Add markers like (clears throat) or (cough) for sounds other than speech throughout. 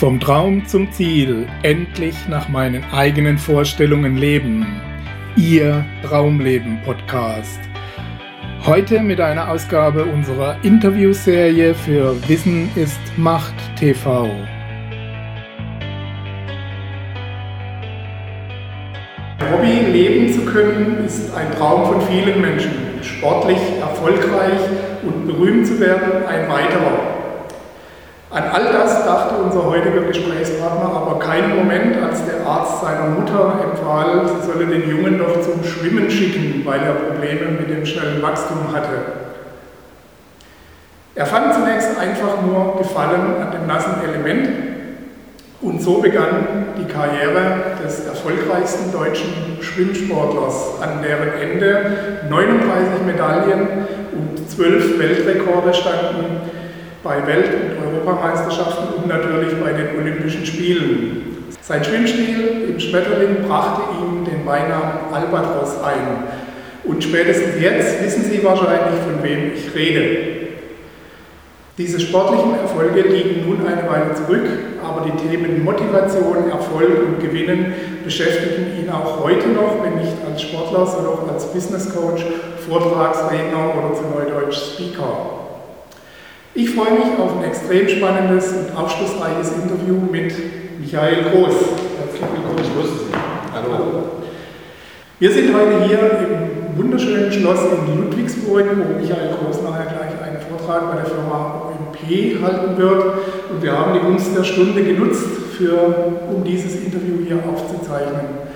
Vom Traum zum Ziel, endlich nach meinen eigenen Vorstellungen leben. Ihr Traumleben Podcast. Heute mit einer Ausgabe unserer Interviewserie für Wissen ist Macht TV. Hobby leben zu können, ist ein Traum von vielen Menschen. Sportlich, erfolgreich und berühmt zu werden, ein weiterer. An all das dachte unser heutiger Gesprächspartner aber keinen Moment, als der Arzt seiner Mutter empfahl, sie solle den Jungen doch zum Schwimmen schicken, weil er Probleme mit dem schnellen Wachstum hatte. Er fand zunächst einfach nur Gefallen an dem nassen Element und so begann die Karriere des erfolgreichsten deutschen Schwimmsportlers, an deren Ende 39 Medaillen und 12 Weltrekorde standen bei Welt- und Europameisterschaften und natürlich bei den Olympischen Spielen. Sein Schwimmstil im Schmetterling brachte ihm den Beinamen Albatros ein. Und spätestens jetzt wissen Sie wahrscheinlich, von wem ich rede. Diese sportlichen Erfolge liegen nun eine Weile zurück, aber die Themen Motivation, Erfolg und Gewinnen beschäftigen ihn auch heute noch, wenn nicht als Sportler, sondern auch als Business Coach, Vortragsredner oder zu Neudeutsch Speaker. Ich freue mich auf ein extrem spannendes und aufschlussreiches Interview mit Michael Groß. Herzlich willkommen, ich grüße Sie. Hallo. Wir sind heute hier im wunderschönen Schloss in Ludwigsburg, wo Michael Groß nachher gleich einen Vortrag bei der Firma OMP halten wird. Und wir haben die Gunst der Stunde genutzt, für, um dieses Interview hier aufzuzeichnen.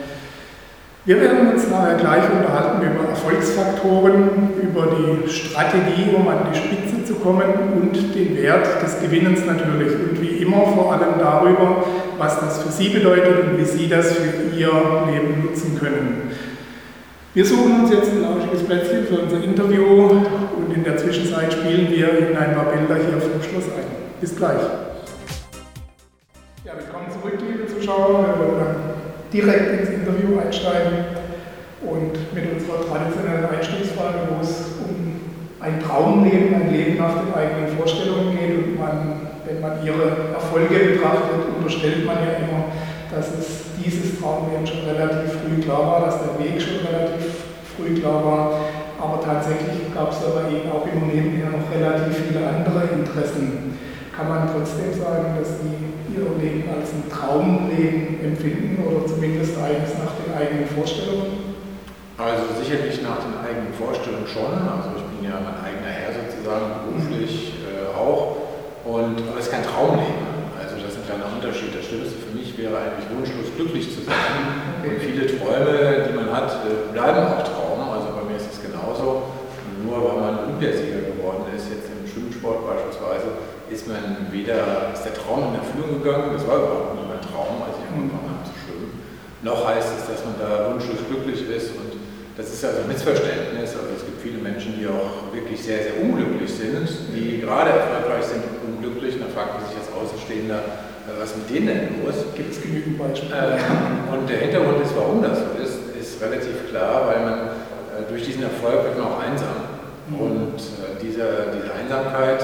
Wir werden uns nachher gleich unterhalten über Erfolgsfaktoren, über die Strategie, um an die Spitze zu kommen und den Wert des Gewinnens natürlich und wie immer vor allem darüber, was das für Sie bedeutet und wie Sie das für Ihr Leben nutzen können. Wir suchen uns jetzt ein lauschiges Plätzchen für unser Interview und in der Zwischenzeit spielen wir Ihnen ein paar Bilder hier vom Schluss ein. Bis gleich. Ja, willkommen zurück, liebe Zuschauer. Wir wollen direkt ins Interview einsteigen und mit unserer traditionellen Einstiegsfrage, wo es um ein Traumleben, ein Leben nach den eigenen Vorstellungen geht und man, wenn man ihre Erfolge betrachtet, unterstellt man ja immer, dass es dieses Traumleben schon relativ früh klar war, dass der Weg schon relativ früh klar war. Aber tatsächlich gab es aber eben auch immer nebenher noch relativ viele andere Interessen. Kann man trotzdem sagen, dass die ihr Leben als ein Traumleben empfinden oder zumindest eines nach den eigenen Vorstellungen? Also sicherlich nach den eigenen Vorstellungen schon. Also ich bin ja mein eigener Herr sozusagen, beruflich äh, auch. Und, aber es ist kein Traumleben. Also das ist ein kleiner Unterschied. Das Schlimmste für mich wäre eigentlich wunschlos glücklich zu sein. Und viele Träume, die man hat, äh, bleiben auch Traum. Also bei mir ist es genauso. nur weil man Olympiasieger geworden ist, jetzt im Schwimmsport beispielsweise, ist man weder, ist der Traum in Erfüllung gegangen, das war überhaupt nicht mein Traum, als ich angefangen habe zu schwimmen, noch heißt es, dass man da wunschlos glücklich ist und das ist also ein Missverständnis. Also es gibt viele Menschen, die auch wirklich sehr, sehr unglücklich sind, die gerade erfolgreich sind und unglücklich. Da fragt man sich als Außenstehender, äh, was mit denen denn los? Gibt es genügend Beispiele? Ähm, und der Hintergrund ist, warum das so ist, ist relativ klar, weil man äh, durch diesen Erfolg wird man auch einsam. Mhm. Und äh, diese, diese Einsamkeit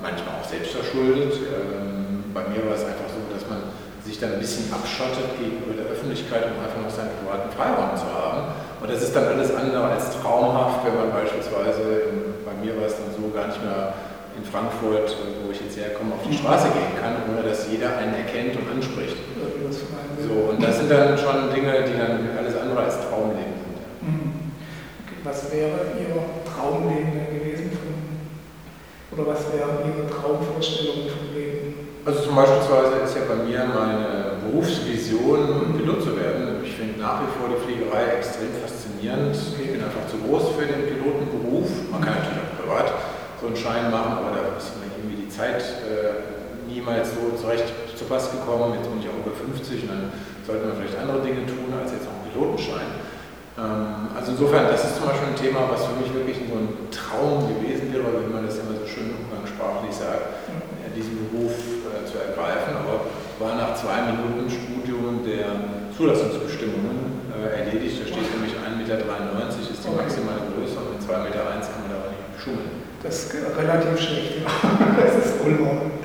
manchmal auch selbst verschuldet. Ähm, bei mir war es einfach so, dass man sich dann ein bisschen abschottet gegenüber der Öffentlichkeit, um einfach noch seinen privaten Freiraum zu haben. Und das ist dann alles andere als traumhaft, wenn man beispielsweise, bei mir war es dann so, gar nicht mehr in Frankfurt, wo ich jetzt herkomme, auf die Straße gehen kann, ohne dass jeder einen erkennt und anspricht. So, und das sind dann schon Dinge, die dann alles andere als Traumleben sind. Mhm. Was wäre Ihr Traumleben denn gewesen? Oder was wären Ihre Traumvorstellungen vom Leben? Also zum Beispiel ist ja bei mir meine Berufsvision, Pilot zu werden. Ich finde nach wie vor die Fliegerei extrem faszinierend. Ich bin einfach zu groß für den Pilotenberuf. Man kann natürlich auch privat so einen Schein machen, aber da ist mir irgendwie die Zeit äh, niemals so zurecht zu Pass gekommen. Jetzt bin ich auch über 50 und dann sollte man vielleicht andere Dinge tun als jetzt auch einen Pilotenschein. Ähm, also insofern, das ist zum Beispiel ein Thema, was für mich wirklich so ein Traum gewesen wäre, wie man das immer so schön umgangssprachlich sagt, diesen Beruf äh, zu ergreifen. Aber war nach zwei Minuten Studium der Zulassungsbestimmungen äh, erledigt. Da steht nämlich 1,93 Meter ist die maximale Größe und mit 2,1 Meter kann man da auch nicht schummeln. Das ist relativ schlecht. (laughs) das ist unordentlich.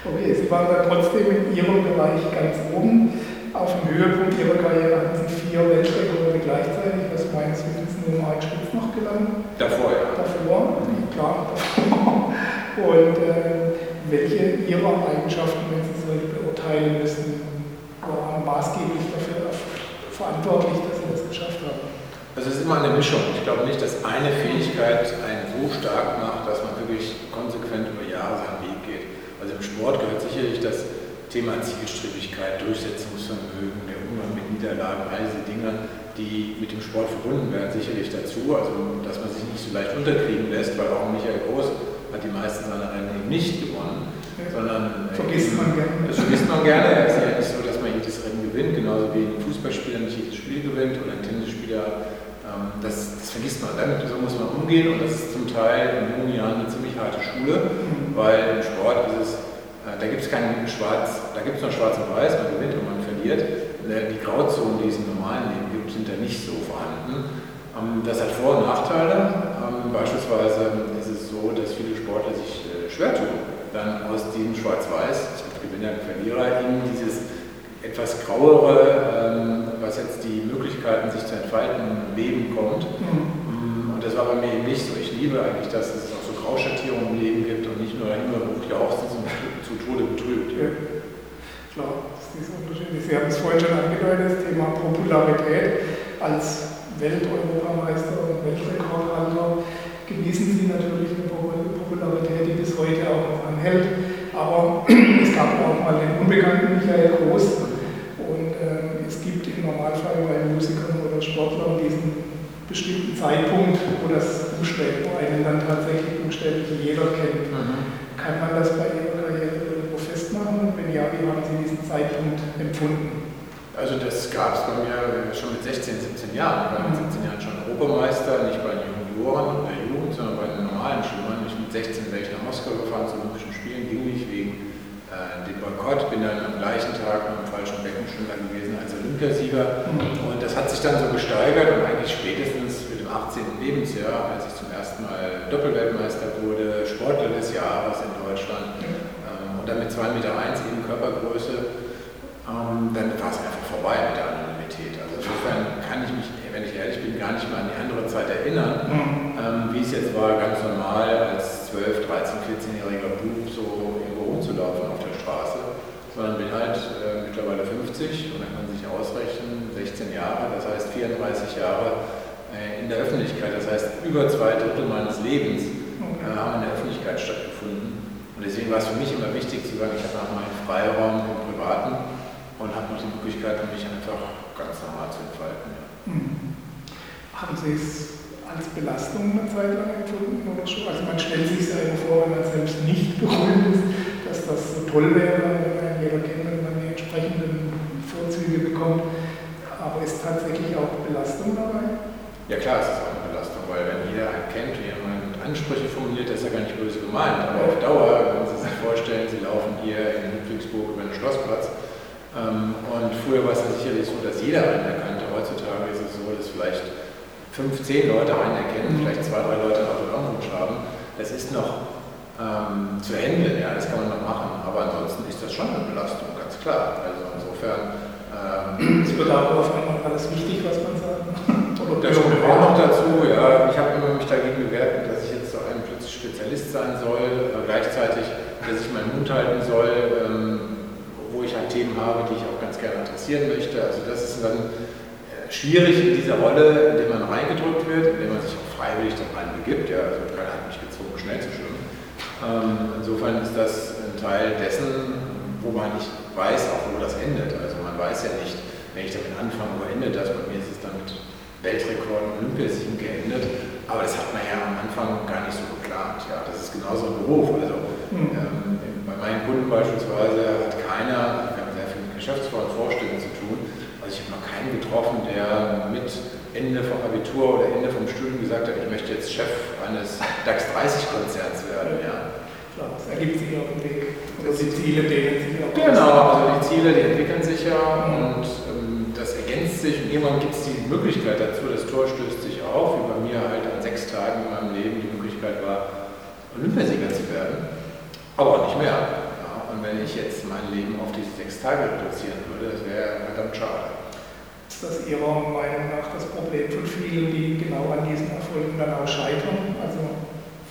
Okay, Sie waren dann trotzdem in Ihrem Bereich ganz oben. Auf dem Höhepunkt Ihrer Karriere hatten Sie vier Weltrekorde gleichzeitig, was meines Wissens nur Mark Spitz noch gelang. Davor, ja. Davor, klar, davor. (laughs) Und äh, welche Ihrer Eigenschaften, wenn Sie so beurteilen müssen, waren maßgeblich dafür verantwortlich, dass Sie das geschafft haben? Also es ist immer eine Mischung. Ich glaube nicht, dass eine Fähigkeit einen so stark macht, dass man wirklich konsequent über Jahre seinen Weg geht. Also im Sport gehört sicherlich das Thema Zielstrebigkeit, Durchsetzungsvermögen, der Umgang mit Niederlagen, all diese Dinge, die mit dem Sport verbunden werden, sicherlich dazu. Also dass man sich nicht so leicht unterkriegen lässt, weil auch Michael Groß hat die meisten seiner Rennen eben nicht gewonnen, ja. sondern äh, vergisst man gerne. Das vergisst man gerne. Es ist ja nicht so, dass man jedes Rennen gewinnt, genauso wie ein Fußballspieler nicht jedes Spiel gewinnt oder ein Tennisspieler. Ähm, das, das, vergisst man. Damit so muss man umgehen und das ist zum Teil in jungen Jahren eine ziemlich harte Schule, mhm. weil im Sport ist es da gibt es kein Schwarz, da gibt es nur Schwarz und Weiß, man gewinnt und man verliert. Äh, die Grauzonen, die es im normalen Leben gibt, sind da nicht so vorhanden. Ähm, das hat Vor- und Nachteile. Ähm, beispielsweise ist es so, dass viele Sportler sich äh, schwer tun, dann aus diesem Schwarz-Weiß, Gewinner und Verlierer, in dieses etwas grauere, ähm, was jetzt die Möglichkeiten, sich zu entfalten, Leben kommt. Mhm. Und das war bei mir eben nicht so. Ich liebe eigentlich, dass es auch so Grauschattierungen im Leben gibt und nicht nur immer jauchzend zum zu Tode betrübt. Ja. Klar, das ist dieser Unterschied. Sie haben es vorhin schon angedeutet, das Thema Popularität. Als Welt-Europameister und Weltrekordhalter genießen Sie natürlich eine Popularität, die bis heute auch noch anhält. Aber (clears throat) es gab auch mal den unbekannten Michael Groß. Und äh, es gibt im Normalfall bei Musikern oder Sportlern diesen bestimmten Zeitpunkt, wo das umstellt, wo einen dann tatsächlich umstellt, die jeder kennt. Mhm. Kann man das bei irgendwo ja, wie haben Sie diesen Zeitpunkt empfunden? Also das gab es bei mir schon mit 16, 17 Jahren. Ich war mit 17 Jahren schon Europameister, nicht bei den Junioren und der Jugend, sondern bei den normalen Schülern. Ich mit 16 wäre ich nach Moskau gefahren zu Olympischen Spielen, ging nicht wegen äh, dem Boykott, bin dann am gleichen Tag mit dem falschen Beckenschwimmer gewesen als Olympiasieger. Mhm. Und das hat sich dann so gesteigert und eigentlich spätestens mit dem 18. Lebensjahr, als ich zum ersten Mal Doppelweltmeister wurde, Sportler des Jahres in Deutschland dann mit 2,1 Meter eins eben Körpergröße, ähm, dann war es einfach vorbei mit der Anonymität. Also insofern kann ich mich, wenn ich ehrlich bin, gar nicht mehr an die andere Zeit erinnern, mhm. ähm, wie es jetzt war, ganz normal als 12, 13, 14-jähriger Bub so irgendwo rumzulaufen auf der Straße, sondern bin halt äh, mittlerweile 50 und dann kann man sich ausrechnen, 16 Jahre, das heißt 34 Jahre äh, in der Öffentlichkeit. Das heißt, über zwei Drittel meines Lebens äh, haben in der Öffentlichkeit stattgefunden. Und deswegen war es für mich immer wichtig zu sagen, ich habe auch meinen Freiraum im Privaten und habe noch die Möglichkeit, mich einfach ganz normal zu entfalten. Mhm. Haben Sie es als Belastung eine Zeit lang empfunden oder schon? Also man stellt sich ja vor, wenn man selbst nicht berühmt ist, dass das so toll wäre, wenn man jeder kennt, wenn man die entsprechenden Vorzüge bekommt. Aber ist tatsächlich auch Belastung dabei? Ja klar, es ist auch eine Belastung, weil wenn jeder einen kennt, wie man Ansprüche formuliert, das ist ja gar nicht böse gemeint. Aber auf Dauer, wenn Sie sich vorstellen, Sie laufen hier in Ludwigsburg über den Schlossplatz ähm, und früher war es ja sicherlich so, dass jeder einen erkannte. Heutzutage ist es so, dass vielleicht fünf, zehn Leute einen erkennen, vielleicht zwei, drei Leute einen Autogrammwunsch haben. Das ist noch ähm, zu handeln, ja, das kann man noch machen. Aber ansonsten ist das schon eine Belastung, ganz klar. Also insofern. Ähm, es aber auf einmal alles wichtig, was man sagt. (laughs) Das kommt auch noch dazu, ja. Ich habe immer mich dagegen gewehrt, dass ich jetzt so ein Spezialist sein soll, äh, gleichzeitig, dass ich meinen Mund halten soll, ähm, wo ich halt Themen habe, die ich auch ganz gerne interessieren möchte. Also das ist dann äh, schwierig in dieser Rolle, in der man reingedrückt wird, in der man sich auch freiwillig dann rein begibt. Ja, also keiner hat mich gezwungen, schnell zu schwimmen. Ähm, insofern ist das ein Teil dessen, wo man nicht weiß, auch wo das endet. Also man weiß ja nicht, wenn ich damit anfange, wo endet das. Bei mir ist es damit Weltrekorden, Olympiasiegen geendet. Aber das hat man ja am Anfang gar geplant. Ja, das ist genauso ein Beruf. Also mhm. ähm, bei meinen Kunden beispielsweise hat keiner, wir haben sehr viel mit Geschäftsführern und Vorständen zu tun, also ich habe noch keinen getroffen, der mit Ende vom Abitur oder Ende vom Studium gesagt hat, ich möchte jetzt Chef eines DAX 30 Konzerns werden. Ja. Klar, das ergibt sich auf dem Weg. Oder die Ziele dehnen sich auch. Genau, also die Ziele, die entwickeln sich ja mhm. und ähm, das ergänzt sich und irgendwann gibt es die Möglichkeit dazu, das Tor stößt sich auf, wie bei mir halt an sechs Tagen in meinem Leben die Möglichkeit war, Olympiasieger zu werden, aber auch nicht mehr. Ja, Und wenn ich jetzt mein Leben auf diese sechs Tage reduzieren würde, das wäre verdammt schade. Ist das Ihrer Meinung nach das Problem von vielen, die genau an diesen Erfolgen dann auch scheitern, also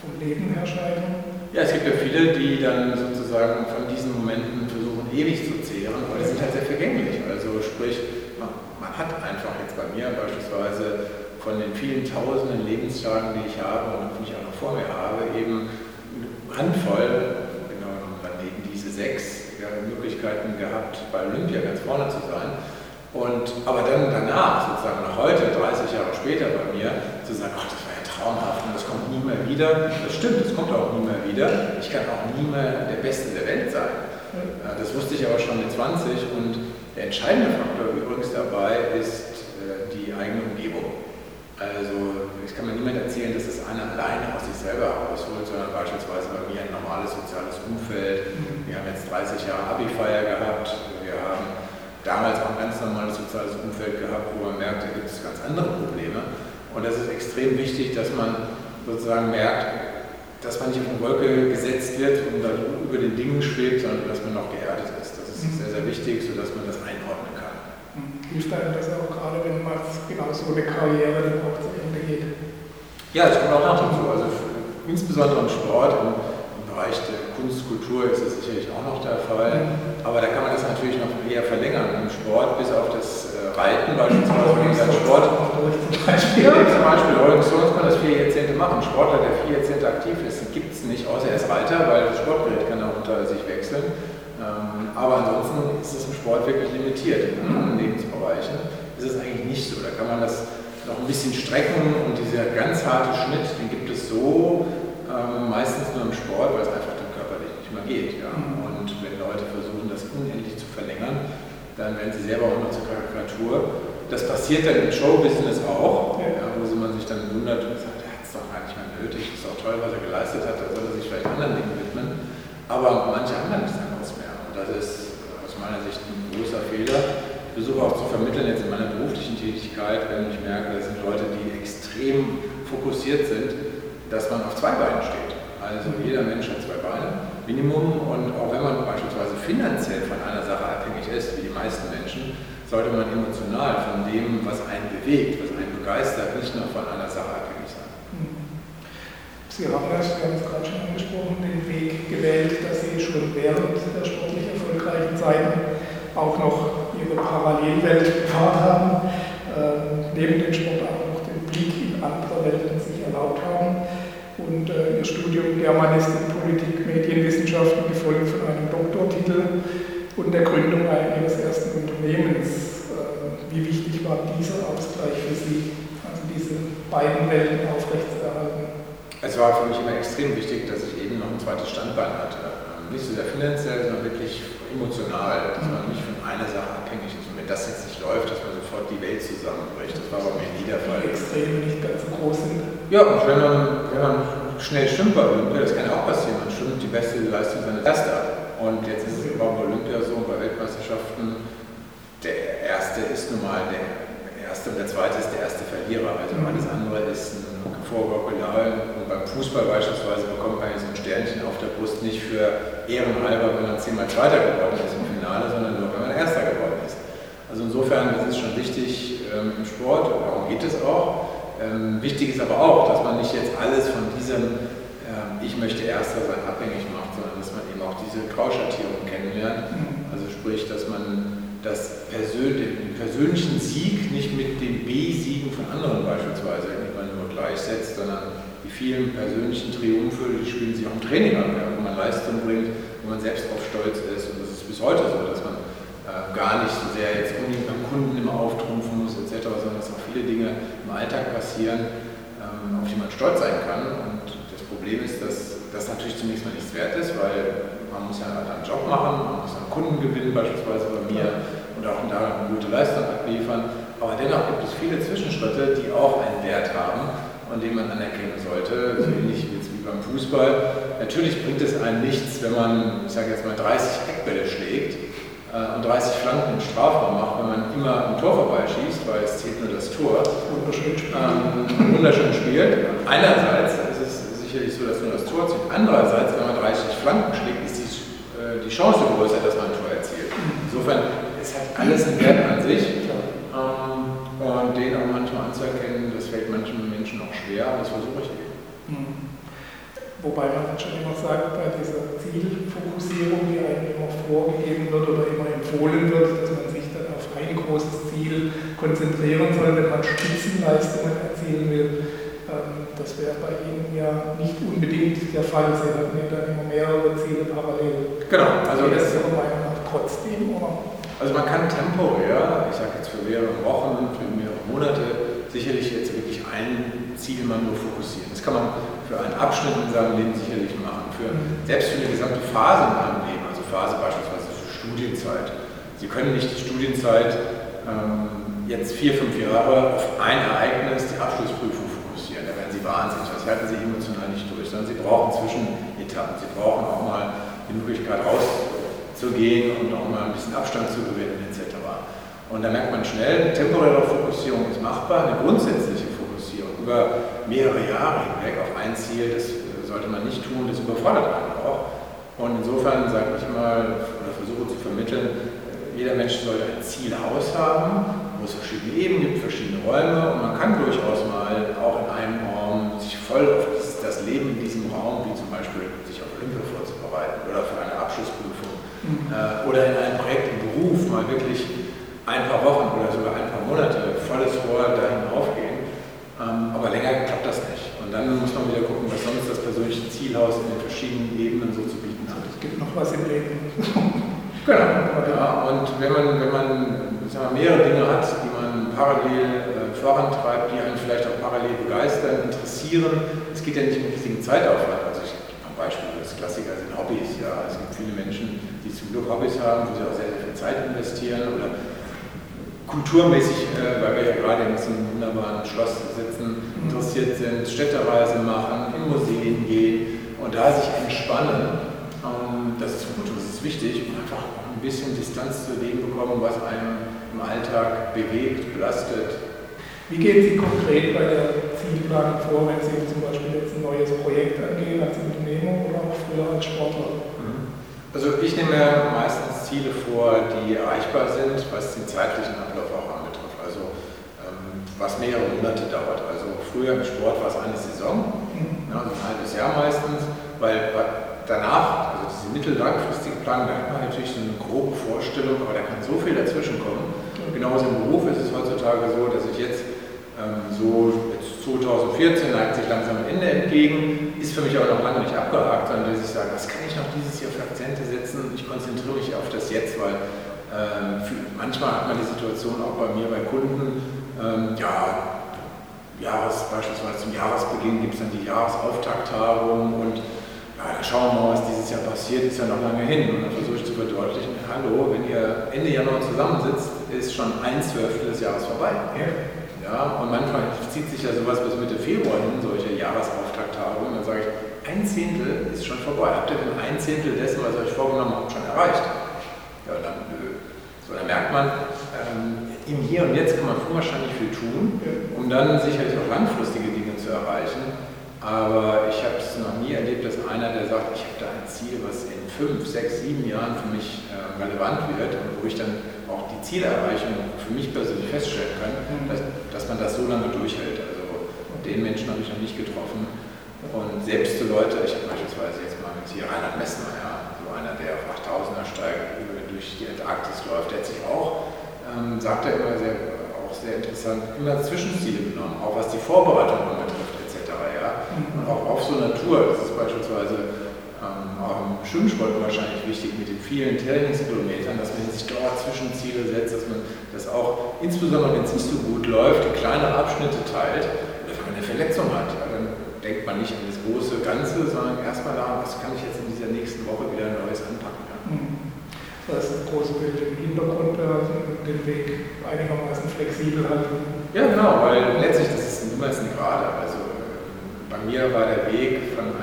vom Leben her scheitern? Ja, es gibt ja viele, die dann sozusagen von diesen Momenten versuchen, ewig zu zehren, weil sie sind halt sehr vergänglich. Also sprich, man, man hat einfach jetzt bei mir beispielsweise von den vielen tausenden Lebenstagen, die ich habe und die ich auch vor mir habe, eben eine Handvoll sechs ja, Möglichkeiten gehabt, bei Olympia ganz vorne zu sein. Und, aber dann danach, sozusagen noch heute, 30 Jahre später bei mir, zu sagen, ach, das war ja traumhaft und das kommt nie mehr wieder. Das stimmt, das kommt auch nie mehr wieder. Ich kann auch nie mehr der Beste der Welt sein. Das wusste ich aber schon mit 20 und der entscheidende Faktor übrigens dabei ist äh, die eigene Umgebung. Also ich kann mir niemand erzählen, dass das einer alleine aus sich selber herausholt, sondern beispielsweise bei mir ein normales soziales Umfeld. Wir haben jetzt 30 Jahre Abi-Feier gehabt, wir haben damals auch ein ganz normales soziales Umfeld gehabt, wo man merkt, da gibt es ganz andere Probleme. Und das ist extrem wichtig, dass man sozusagen merkt, dass man nicht auf eine Wolke gesetzt wird und dann über den Dingen schwebt, sondern dass man noch geerdet ist. Das ist sehr, sehr wichtig, sodass man das einordnen kann hilft einem das auch gerade, wenn man genau so eine Karriere dann auch zu Ende geht. Ja, das kommt auch noch dazu. Also insbesondere im Sport, im, im Bereich der Kunst, Kultur ist das sicherlich auch noch der Fall. Mhm. Aber da kann man das natürlich noch eher verlängern. Im Sport bis auf das äh, Reiten beispielsweise. Rolling Sport. Zum (laughs) Beispiel. Zum Beispiel Rolling Stones kann das vier Jahrzehnte machen. Sportler, der vier Jahrzehnte aktiv ist, gibt es nicht, außer er ist Reiter, weil das Sportgerät kann auch unter sich wechseln. Ähm, aber ansonsten ist es im Sport wirklich limitiert. Anderen Lebensbereichen ist es eigentlich nicht so. Da kann man das noch ein bisschen strecken und dieser ganz harte Schnitt, den gibt es so ähm, meistens nur im Sport, weil es einfach dann körperlich nicht mehr geht. Ja? Mhm. Und wenn Leute versuchen, das unendlich zu verlängern, dann werden sie selber auch immer zur Karikatur. Das passiert dann im Showbusiness auch, ja. wo man sich dann wundert und sagt, er hat es doch gar nicht mehr nötig, ist doch toll, was er geleistet hat, da soll er sich vielleicht anderen Dingen widmen. Aber manche anderen ist dann das ist aus meiner Sicht ein großer Fehler. Ich versuche auch zu vermitteln jetzt in meiner beruflichen Tätigkeit, wenn ich merke, das sind Leute, die extrem fokussiert sind, dass man auf zwei Beinen steht. Also jeder Mensch hat zwei Beine, Minimum. Und auch wenn man beispielsweise finanziell von einer Sache abhängig ist, wie die meisten Menschen, sollte man emotional von dem, was einen bewegt, was einen begeistert, nicht nur von einer Sache abhängig sein. Sie haben ja, Sie haben es gerade schon angesprochen, den Weg gewählt, dass Sie schon während der sportlich erfolgreichen Zeiten auch noch Ihre Parallelwelt gefahren haben, äh, neben dem Sport auch noch den Blick in andere Welten sich erlaubt haben und äh, Ihr Studium Germanistik, Politik, Medienwissenschaften gefolgt von einem Doktortitel und der Gründung Ihres ersten Unternehmens. Äh, wie wichtig war dieser Ausgleich für Sie, also diese beiden Welten aufrechtzuerhalten? Es war für mich immer extrem wichtig, dass ich eben noch ein zweites Standbein hatte. Nicht so sehr finanziell, sondern wirklich emotional, dass man nicht von einer Sache abhängig ist. Und wenn das jetzt nicht läuft, dass man sofort die Welt zusammenbricht. Das war bei mir nie der Fall. Die Extreme nicht ganz so groß sind. Ja, und wenn man, wenn man schnell schwimmt bei Olympia, das kann ja auch passieren, man schwimmt die beste Leistung seines Erste ab. Und jetzt ist es bei Olympia so, bei Weltmeisterschaften, der Erste ist nun mal der Erste und der Zweite ist der erste Verlierer. Also alles andere ist ein Vorgaukelei. Und beim Fußball beispielsweise bekommt man jetzt ein Sternchen auf der Brust nicht für ehrenhalber, wenn man zehnmal Zweiter geworden ist im Finale, sondern nur, wenn man Erster geworden ist. Also insofern das ist schon wichtig ähm, im Sport, und darum geht es auch. Ähm, wichtig ist aber auch, dass man nicht jetzt alles von diesem ähm, Ich möchte Erster sein abhängig macht, sondern dass man eben auch diese Grauschattierung kennenlernt. Mhm. Also sprich, dass man das Persön den persönlichen Sieg nicht mit den B-Siegen von anderen beispielsweise gleichsetzt, sondern die vielen persönlichen Triumphe, die spielen sich auch im Training an, ja, wo man Leistung bringt, wo man selbst drauf stolz ist. Und das ist bis heute so, dass man äh, gar nicht so sehr jetzt unbedingt beim Kunden immer auftrumpfen muss etc., sondern dass auch viele Dinge im Alltag passieren, ähm, auf die man stolz sein kann. Und das Problem ist, dass das natürlich zunächst mal nichts wert ist, weil man muss ja einen Job machen, man muss einen Kunden gewinnen, beispielsweise bei mir, und auch da eine gute Leistung abliefern. Aber dennoch gibt es viele Zwischenschritte, die auch einen Wert haben und den man anerkennen sollte, so ähnlich wie, beim Fußball. Natürlich bringt es einem nichts, wenn man, ich sage jetzt mal, 30 Eckbälle schlägt äh, und 30 Flanken im Strafraum macht, wenn man immer am Tor vorbeischießt, weil es zählt nur das Tor. Wunderschön spielt. Ähm, wunderschön spielt. Einerseits ist es sicherlich so, dass nur das Tor zählt. Andererseits, wenn man 30 Flanken schlägt, ist die, äh, die Chance größer, dass man ein Tor erzielt. Insofern, es hat alles einen Wert an sich. Ähm, und den auch manchmal anzuerkennen, das fällt manchen Menschen auch schwer, aber das versuche ich eben. Mhm. Wobei man schon immer sagt, bei dieser Zielfokussierung, die einem immer vorgegeben wird oder immer empfohlen wird, dass man sich dann auf ein großes Ziel konzentrieren soll, wenn man Spitzenleistungen erzielen will. Ähm, das wäre bei Ihnen ja nicht unbedingt der Fall. Sie hatten ja dann immer mehrere Ziele parallel. Genau. Also das ist Ihrer Meinung nach trotzdem, oder? Also man kann temporär, ich sage jetzt für mehrere Wochen, für mehrere Monate, sicherlich jetzt wirklich ein Ziel mal nur fokussieren. Das kann man für einen Abschnitt in seinem Leben sicherlich machen. Für, selbst für eine gesamte Phase in einem Leben, also Phase beispielsweise für Studienzeit. Sie können nicht die Studienzeit ähm, jetzt vier, fünf Jahre auf ein Ereignis, die Abschlussprüfung fokussieren. Da werden Sie wahnsinnig. Das halten Sie emotional nicht durch, sondern Sie brauchen Zwischenetappen. Sie brauchen auch mal die Möglichkeit rauszugehen und auch mal ein bisschen Abstand zu gewinnen etc. Und da merkt man schnell, temporäre Fokussierung ist machbar, eine grundsätzliche über mehrere Jahre hinweg auf ein Ziel, das sollte man nicht tun, das überfordert einen auch. Und insofern sage ich mal, oder versuche zu vermitteln, jeder Mensch sollte ein Zielhaus haben, wo es verschiedene Ebenen gibt, verschiedene Räume und man kann durchaus mal auch in einem Raum sich voll auf das Leben in diesem Raum, wie zum Beispiel sich auf Olympia vorzubereiten oder für eine Abschlussprüfung mhm. äh, oder in einem Projekt im Beruf mal wirklich ein paar Wochen oder sogar ein paar Monate volles Rohr dahin aufgehen ähm, aber länger klappt das nicht. Und dann muss man wieder gucken, was sonst das persönliche Zielhaus in den verschiedenen Ebenen so zu bieten hat. Es gibt noch was im Leben. (laughs) genau. Ja, und wenn man, wenn man sagen wir, mehrere Dinge hat, die man parallel äh, vorantreibt, die einen vielleicht auch parallel begeistern, interessieren, es geht ja nicht um riesigen Zeitaufwand. Also ich gebe ein Beispiel, das Klassiker sind Hobbys. Ja. Es gibt viele Menschen, die zum Glück Hobbys haben, wo sie auch sehr, sehr viel Zeit investieren oder kulturmäßig, äh, weil wir ja gerade in diesem wunderbaren Schloss sitzen, interessiert sind, Städtereisen machen, in Museen gehen und da sich entspannen. Ähm, das ist gut, das ist wichtig und einfach ein bisschen Distanz zu dem bekommen, was einem im Alltag bewegt, belastet. Wie gehen Sie konkret bei der Zielplanung vor, wenn Sie zum Beispiel jetzt ein neues Projekt angehen als Unternehmer oder auch früher als Sportler? Mhm. Also ich nehme meistens Ziele vor, die erreichbar sind, was den zeitlichen Ablauf auch anbetrifft. Also ähm, was mehrere Monate dauert. Also früher im Sport war es eine Saison, mhm. ja, also ein halbes Jahr meistens, weil danach, also diese mittel-langfristige Planung, da hat man natürlich so eine grobe Vorstellung, aber da kann so viel dazwischen kommen. Und genauso im Beruf ist es heutzutage so, dass ich jetzt ähm, so 2014 neigt sich langsam ein Ende entgegen, ist für mich aber noch lange nicht abgehakt, sondern dass ich sage, was kann ich noch dieses Jahr für Akzente setzen? Ich konzentriere mich auf das Jetzt, weil für, manchmal hat man die Situation auch bei mir, bei Kunden, ähm, ja, Jahres, beispielsweise zum Jahresbeginn gibt es dann die Jahresauftakttagung und ja, dann schauen wir mal, was dieses Jahr passiert, ist ja noch lange hin. Und dann versuche ich zu verdeutlichen, hallo, wenn ihr Ende Januar zusammensitzt, ist schon ein Zwölftel des Jahres vorbei. Ja. Ja, und manchmal zieht sich ja sowas bis Mitte Februar hin, solche Jahresauftakttagungen. Dann sage ich, ein Zehntel ist schon vorbei. Habt ihr denn ein Zehntel dessen, was ihr euch vorgenommen habt, schon erreicht? Ja, dann, so, dann merkt man, ähm, im Hier und Jetzt kann man unwahrscheinlich viel tun, um dann sicherlich auch langfristige Dinge zu erreichen. Aber ich habe es noch nie erlebt, dass einer, der sagt, ich habe da ein Ziel, was in fünf, sechs, sieben Jahren für mich äh, relevant wird und wo ich dann auch die Zielerreichung für mich persönlich feststellen kann, mhm. dass man das so lange durchhält. Also den Menschen habe ich noch nicht getroffen. Und selbst so Leute, ich habe beispielsweise jetzt mal mit hier Reinhard Messner, ja, so einer, der auf 8000er steigt, durch die Antarktis läuft, der hat sich auch, ähm, sagt er immer sehr, auch sehr interessant, immer Zwischenziele genommen, auch was die Vorbereitung betrifft, etc. Ja? Und auch auf so einer Tour, das ist beispielsweise ähm, auch im Schwimmsport wahrscheinlich wichtig mit den vielen Trainingskilometern, dass man sich dort Zwischenziele setzt, dass man das auch, insbesondere wenn es nicht so gut läuft, in kleine Abschnitte teilt. Oder wenn man eine Verletzung hat, ja, dann denkt man nicht an das große Ganze, sondern erstmal daran, was kann ich jetzt in dieser nächsten Woche wieder Neues anpacken. Ja. Mhm. Das ist das große Bild im Hintergrund, den Weg einigermaßen flexibel halten. Ja, genau, weil letztlich das ist niemals eine Gerade. Also bei mir war der Weg von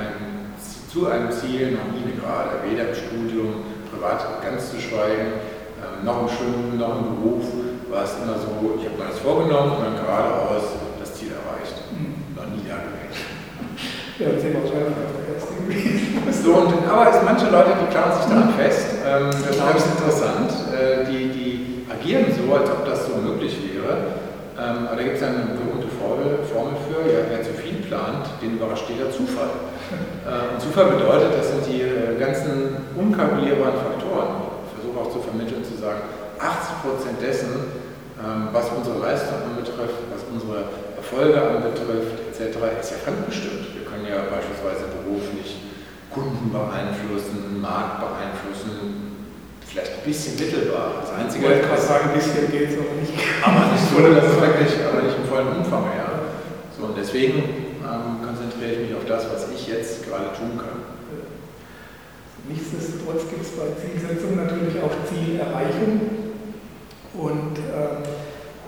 zu einem Ziel noch nie eine Gerade, weder im Studium, privat ganz zu schweigen, ähm, noch im Schwimmen, noch im Beruf, war es immer so, ich habe mir das vorgenommen und dann geradeaus das Ziel erreicht. Mhm. Noch nie da gewesen. Ja, das ist wahrscheinlich so, und, aber es, manche Leute, die klammern sich daran fest, äh, ähm, das ist interessant. Äh, die, die agieren so, als ob das so möglich wäre. Ähm, aber da gibt es eine berühmte Formel, Formel für, ja, wer zu viel plant, den überrascht jeder Zufall. Äh, und Zufall bedeutet, das sind die äh, ganzen unkalkulierbaren Faktoren. Ich versuche auch zu vermitteln, zu sagen, 80% dessen, ähm, was unsere Leistung anbetrifft, was unsere Erfolge anbetrifft, etc., ist ja fremdbestimmt. Wir können ja beispielsweise beruflich Kunden beeinflussen, Markt beeinflussen, vielleicht ein bisschen mittelbar. Das Einzige, ich wollte sagen, ein bisschen geht es aber nicht. Aber nicht so, das ist wirklich, aber nicht im vollen Umfang, ja. So, und deswegen ähm, konzentriere ich mich auf das, was ich jetzt gerade tun kann. Nichtsdestotrotz gibt es bei Zielsetzung natürlich auch Zielerreichung. Und ähm,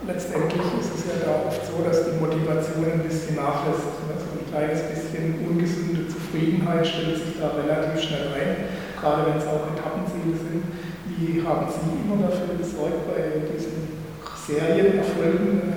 letztendlich ist es ja da oft so, dass die Motivation ein bisschen nachlässt. Also ein kleines bisschen ungesunde Zufriedenheit stellt sich da relativ schnell ein, gerade wenn es auch Etappenziele sind wie haben Sie immer dafür gesorgt bei diesen Serienerfolgen,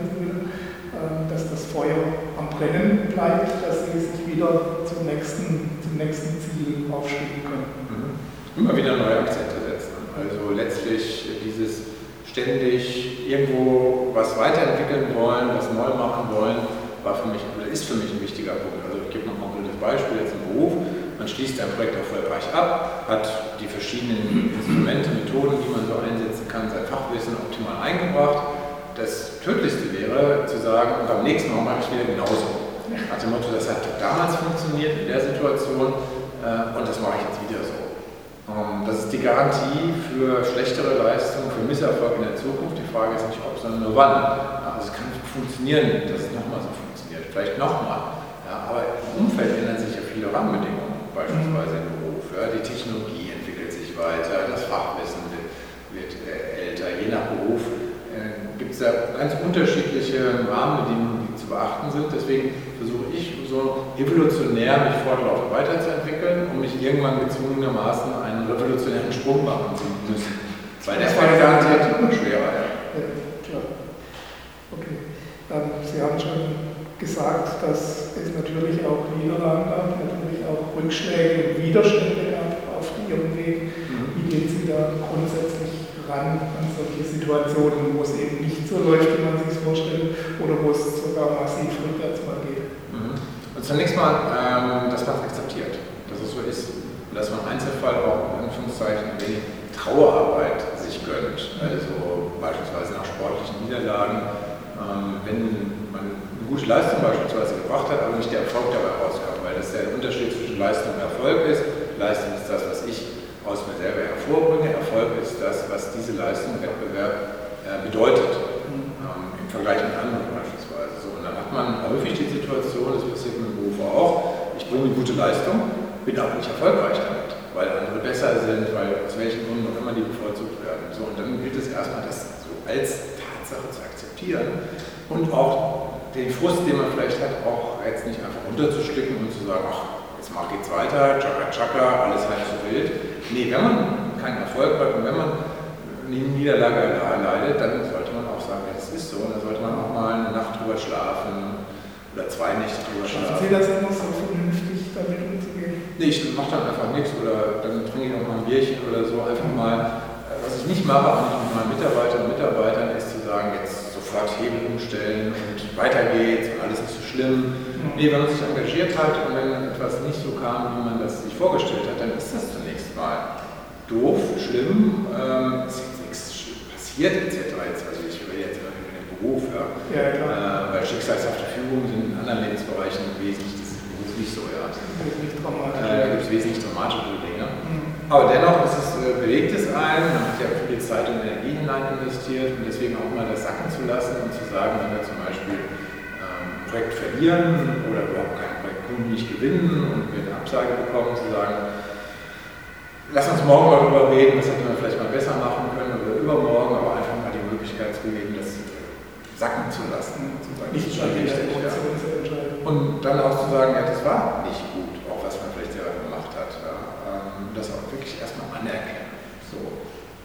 dass das Feuer am Brennen bleibt, dass Sie sich wieder zum nächsten, zum nächsten Ziel aufstehen können? Mhm. Immer wieder neue Akzente setzen. Also letztlich dieses ständig irgendwo was weiterentwickeln wollen, was neu machen wollen, war für mich oder ist für mich ein wichtiger Punkt. Also ich gebe noch mal ein Beispiel jetzt im Beruf. Man schließt ein Projekt erfolgreich ab, hat die verschiedenen Instrumente, Methoden, die man so einsetzen kann, sein Fachwissen optimal eingebracht. Das Tödlichste wäre zu sagen, und beim nächsten Mal mache ich wieder genauso. Dem Motto, das hat damals funktioniert in der Situation äh, und das mache ich jetzt wieder so. Ähm, das ist die Garantie für schlechtere Leistungen, für Misserfolg in der Zukunft. Die Frage ist nicht ob, sondern nur wann. Also es kann funktionieren, dass es nochmal so funktioniert. Vielleicht nochmal. Ja, aber im Umfeld ändern sich ja viele Rahmenbedingungen beispielsweise im Beruf. Ja, die Technologie entwickelt sich weiter, das Fachwissen wird, wird äh, älter. Je nach Beruf äh, gibt es da ganz unterschiedliche Rahmenbedingungen, die zu beachten sind. Deswegen versuche ich so evolutionär mich fortlaufend weiterzuentwickeln, um mich irgendwann gezwungenermaßen einen revolutionären Sprung machen zu müssen. Weil der war garantiert immer schwerer. Ja. ja klar. Okay. Ähm, Sie haben schon gesagt, dass es natürlich auch Niederlagen gab, natürlich auch Rückschläge und Widerstände gab auf ihrem Weg. Mhm. Wie gehen Sie da grundsätzlich ran an solche Situationen, wo es eben nicht so läuft, wie man sich vorstellt, oder wo es sogar massiv rückwärts mal geht? Mhm. Und zunächst mal, ähm, dass man es akzeptiert, dass es so ist. Dass man Einzelfall auch in Anführungszeichen wenig Trauerarbeit sich gönnt. Also beispielsweise nach sportlichen Niederlagen, ähm, wenn gute Leistung beispielsweise gebracht hat, aber nicht der Erfolg dabei rauskam, weil das der Unterschied zwischen Leistung und Erfolg ist. Leistung ist das, was ich aus mir selber hervorbringe, das, was diese Leistung im Wettbewerb äh, bedeutet, mhm. ähm, im Vergleich mit anderen beispielsweise. So, und dann hat man häufig die Situation, das passiert im Beruf auch, ich bringe eine gute Leistung, bin aber nicht erfolgreich damit, weil andere besser sind, weil aus welchen Gründen auch immer die bevorzugt werden. So, und dann gilt es erstmal, das so als Tatsache zu akzeptieren und auch den Frust, den man vielleicht hat, auch jetzt nicht einfach runterzuschlucken und zu sagen, ach, jetzt mach geht's weiter, tschakka tschakka, alles halb so wild. Nee, wenn man keinen Erfolg hat und wenn man eine Niederlage leidet, dann sollte man auch sagen, das ist so. Und dann sollte man auch mal eine Nacht drüber schlafen oder zwei Nächte drüber schlafen. Sie das immer so vernünftig damit umzugehen? Nee, ich mache dann einfach nichts oder dann trinke ich auch mal ein Bierchen oder so. Einfach mal, äh, was ich nicht mache, auch nicht mit meinen Mitarbeiterinnen und Mitarbeitern, ist zu sagen, jetzt sofort Hebel umstellen und weiter geht's und alles ist so schlimm. Mhm. Nee, wenn man sich engagiert hat und wenn etwas nicht so kam, wie man das sich vorgestellt hat, dann ist das zunächst mal doof, schlimm, es ist nichts passiert etc. Also ich rede jetzt über den Beruf, ja. ja äh, weil schicksalshafte Führungen sind in anderen Lebensbereichen wesentlich, das ist nicht so, ja. Äh, da gibt es wesentlich dramatische Dinge. Mhm. Aber dennoch ist es, äh, bewegt es einen, man hat ja viel Zeit und Energie hinein investiert und deswegen auch mal das sacken zu lassen und zu sagen, wenn wir zum Beispiel ähm, ein Projekt verlieren oder überhaupt kein Projekt nicht gewinnen und wir eine Absage bekommen, zu sagen, lass uns morgen mal darüber reden, was hätte man vielleicht mal besser machen können oder übermorgen, aber einfach mal die Möglichkeit zu geben, das sacken zu lassen. Zu sagen, nicht schon wichtig. Ja. Und dann auch zu sagen, ja, das war nicht gut, auch was man vielleicht selber gemacht hat. Ja. Ähm, das auch wirklich erstmal anerkennen. So.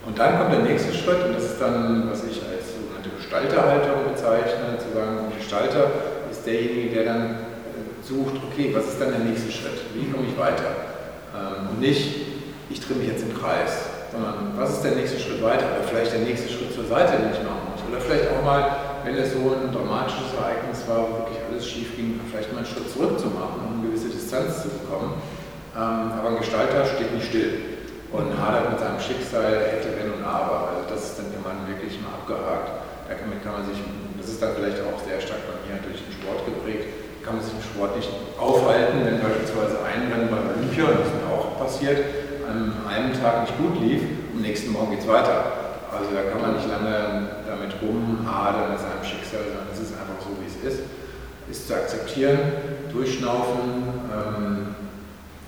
Und dann kommt der nächste Schritt, und das ist dann, was ich als sogenannte Gestalterhaltung bezeichne, zu sagen, ein Gestalter ist derjenige, der dann äh, sucht, okay, was ist dann der nächste Schritt? Wie komme ich weiter? Ähm, und nicht, ich drehe mich jetzt im Kreis, sondern was ist der nächste Schritt weiter oder vielleicht der nächste Schritt zur Seite, den ich machen muss. Oder vielleicht auch mal, wenn es so ein dramatisches Ereignis war, wo wirklich alles schief ging, vielleicht mal einen Schritt zurück zu machen, um eine gewisse Distanz zu bekommen. Ähm, aber ein Gestalter steht nicht still und hadert mit seinem Schicksal, hätte, wenn und aber. Also das ist dann immer wirklich mal abgehakt. Damit kann man sich, das ist dann vielleicht auch sehr stark bei mir durch den Sport geprägt, kann man sich im Sport nicht aufhalten, wenn beispielsweise ein Rennen bei Olympia, das ist mir auch passiert, an einem Tag nicht gut lief, am nächsten Morgen geht es weiter. Also da kann man nicht lange damit rumhadern mit seinem Schicksal, sondern es ist einfach so, wie es ist. Ist zu akzeptieren, durchschnaufen, ähm,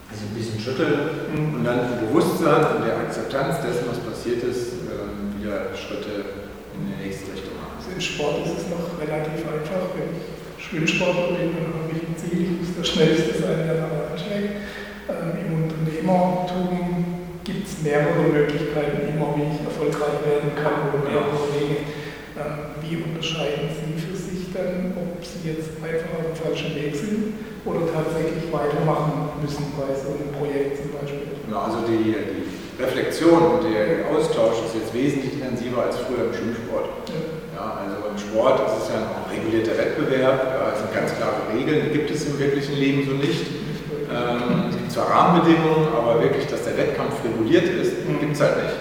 also ein bisschen schütteln mhm. und dann im Bewusstsein und der Akzeptanz dessen, was passiert ist, ähm, wieder Schritte in die nächste Richtung machen. Also Im Sport ist es noch relativ einfach, wenn ich Schwimmsportler bin, dann habe ich ein Ziel, ich muss der Schnellste sein, der da ansteigt. Ähm, Im Unternehmertum mehrere Möglichkeiten, immer wie ich erfolgreich werden kann oder mehrere Wege. Ähm, wie unterscheiden Sie für sich dann, ob Sie jetzt einfach auf dem falschen Weg sind oder tatsächlich weitermachen müssen bei so einem Projekt zum Beispiel? Ja, also die, die Reflexion und der Austausch ist jetzt wesentlich intensiver als früher im Schwimmsport. Ja. Also im Sport ist es ja ein regulierter Wettbewerb, es sind ganz klare Regeln, die gibt es im wirklichen Leben so nicht. Ähm, zwar Rahmenbedingungen, aber wirklich, dass der Wettkampf reguliert ist, mhm. gibt es halt nicht.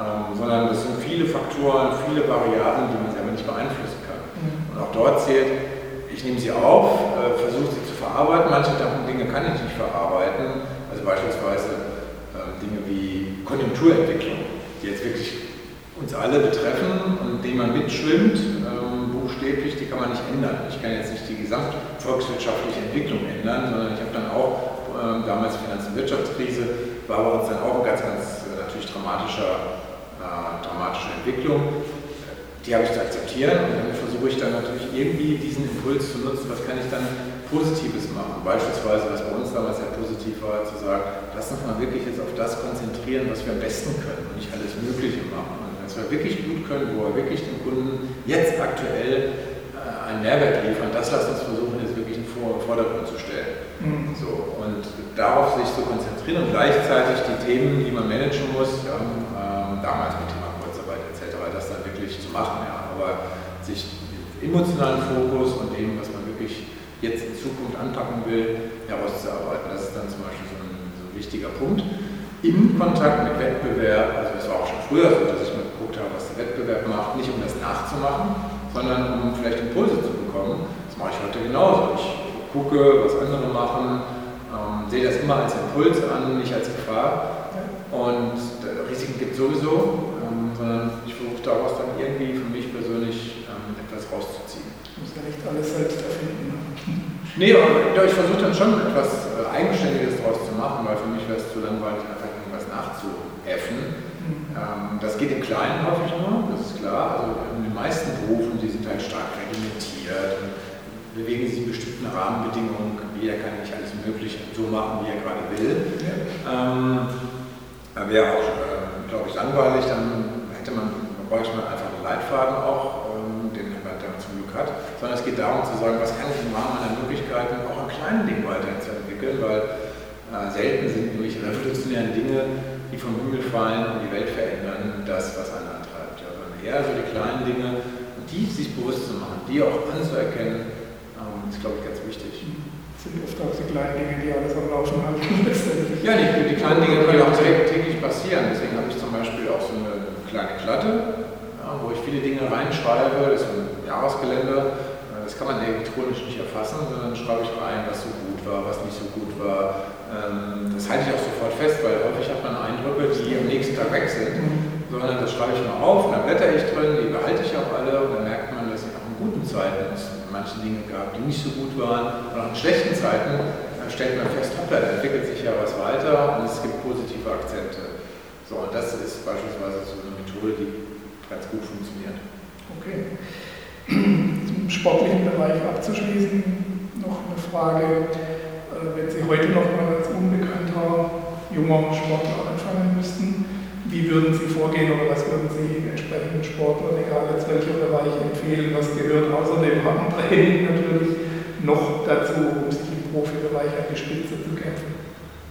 Ähm, sondern das sind viele Faktoren, viele Variablen, die man selber nicht beeinflussen kann. Mhm. Und auch dort zählt, ich nehme sie auf, äh, versuche sie zu verarbeiten. Manche Dinge kann ich nicht verarbeiten, also beispielsweise äh, Dinge wie Konjunkturentwicklung, die jetzt wirklich uns alle betreffen und den man mitschwimmt, ähm, buchstäblich, die kann man nicht ändern. Ich kann jetzt nicht die gesamtvolkswirtschaftliche Entwicklung ändern, sondern ich habe dann auch, ähm, damals Finanz- und Wirtschaftskrise, war bei uns dann auch eine ganz, ganz äh, natürlich dramatischer, äh, dramatische Entwicklung. Die habe ich zu akzeptieren und dann versuche ich dann natürlich irgendwie diesen Impuls zu nutzen, was kann ich dann Positives machen. Beispielsweise, was bei uns damals sehr positiv war, zu sagen, lass uns mal wirklich jetzt auf das konzentrieren, was wir am besten können und nicht alles Mögliche machen was wir wirklich gut können, wo wir wirklich dem Kunden jetzt aktuell äh, einen Mehrwert liefern, das lasst uns versuchen, in den Vordergrund zu stellen. Mhm. So, und darauf sich zu konzentrieren und gleichzeitig die Themen, die man managen muss, ja, ähm, damals mit Thema Kurzarbeit etc., das dann wirklich zu machen. Ja, aber sich emotionalen Fokus und dem, was man wirklich jetzt in Zukunft anpacken will, herauszuarbeiten. Das ist dann zum Beispiel so ein, so ein wichtiger Punkt. Im Kontakt mit Wettbewerb, also es war auch schon früher so, dass ich geguckt habe, was der Wettbewerb macht, nicht um das nachzumachen, sondern um vielleicht Impulse zu bekommen. Das mache ich heute genauso. Ich gucke, was andere machen, ähm, sehe das immer als Impuls an, nicht als Gefahr. Und Risiken gibt es sowieso, ähm, sondern ich versuche daraus dann irgendwie für mich persönlich ähm, etwas rauszuziehen. Du musst ja nicht alles selbst erfinden. (laughs) Nee, aber ich versuche dann schon etwas äh, Eigenständiges daraus zu machen, weil für mich wäre es zu langweilig, einfach irgendwas nachzuäffen. Ähm, das geht im Kleinen häufig nur, das ist klar. Also in den meisten Berufen, die sind halt stark bewegen sich in bestimmten Rahmenbedingungen. Jeder kann nicht alles Mögliche so machen, wie er gerade will. Ja. Ähm, Wäre auch, äh, glaube ich, langweilig, dann hätte man, bräuchte man einfach einen Leitfaden auch, ähm, den man dann zum Glück hat. Sondern es geht darum zu sagen, was kann ich im Rahmen meiner Möglichkeiten auch an kleinen Dingen weiterzuentwickeln, weil äh, selten sind nämlich revolutionäre Dinge die vom Himmel fallen und die Welt verändern, das, was einen antreibt. Ja, sondern eher so die kleinen Dinge, die sich bewusst zu machen, die auch anzuerkennen, ähm, ist, glaube ich, ganz wichtig. Das sind oft auch die kleinen Dinge, die alles am Laufen halten. (laughs) ja, die, die kleinen Dinge können auch täglich passieren. Deswegen habe ich zum Beispiel auch so eine kleine Klatte, ja, wo ich viele Dinge reinschreibe. Das ist ein Jahreskalender. Äh, das kann man elektronisch nicht erfassen, sondern schreibe ich rein, was so gut war, was nicht so gut war, ähm, das halte ich auch sofort fest, weil häufig hat man Eindrücke, die am nächsten Tag weg sind, sondern das schreibe ich mal auf und dann blätter ich drin, die behalte ich auch alle und dann merkt man, dass ich auch in guten Zeiten es manche Dinge gab, die nicht so gut waren und auch in schlechten Zeiten stellt man fest, hoppla, da entwickelt sich ja was weiter und es gibt positive Akzente. So, und das ist beispielsweise so eine Methode, die ganz gut funktioniert. Okay. Zum sportlichen Bereich abzuschließen, noch eine Frage äh, wenn Sie heute noch mal als unbekannter junger Sportler wie würden Sie vorgehen oder was würden Sie entsprechenden Sportlern, egal jetzt welcher Bereich, empfehlen? Was gehört außer dem Training (laughs) natürlich noch dazu, um sich im Profibereich an die Spitze zu kämpfen?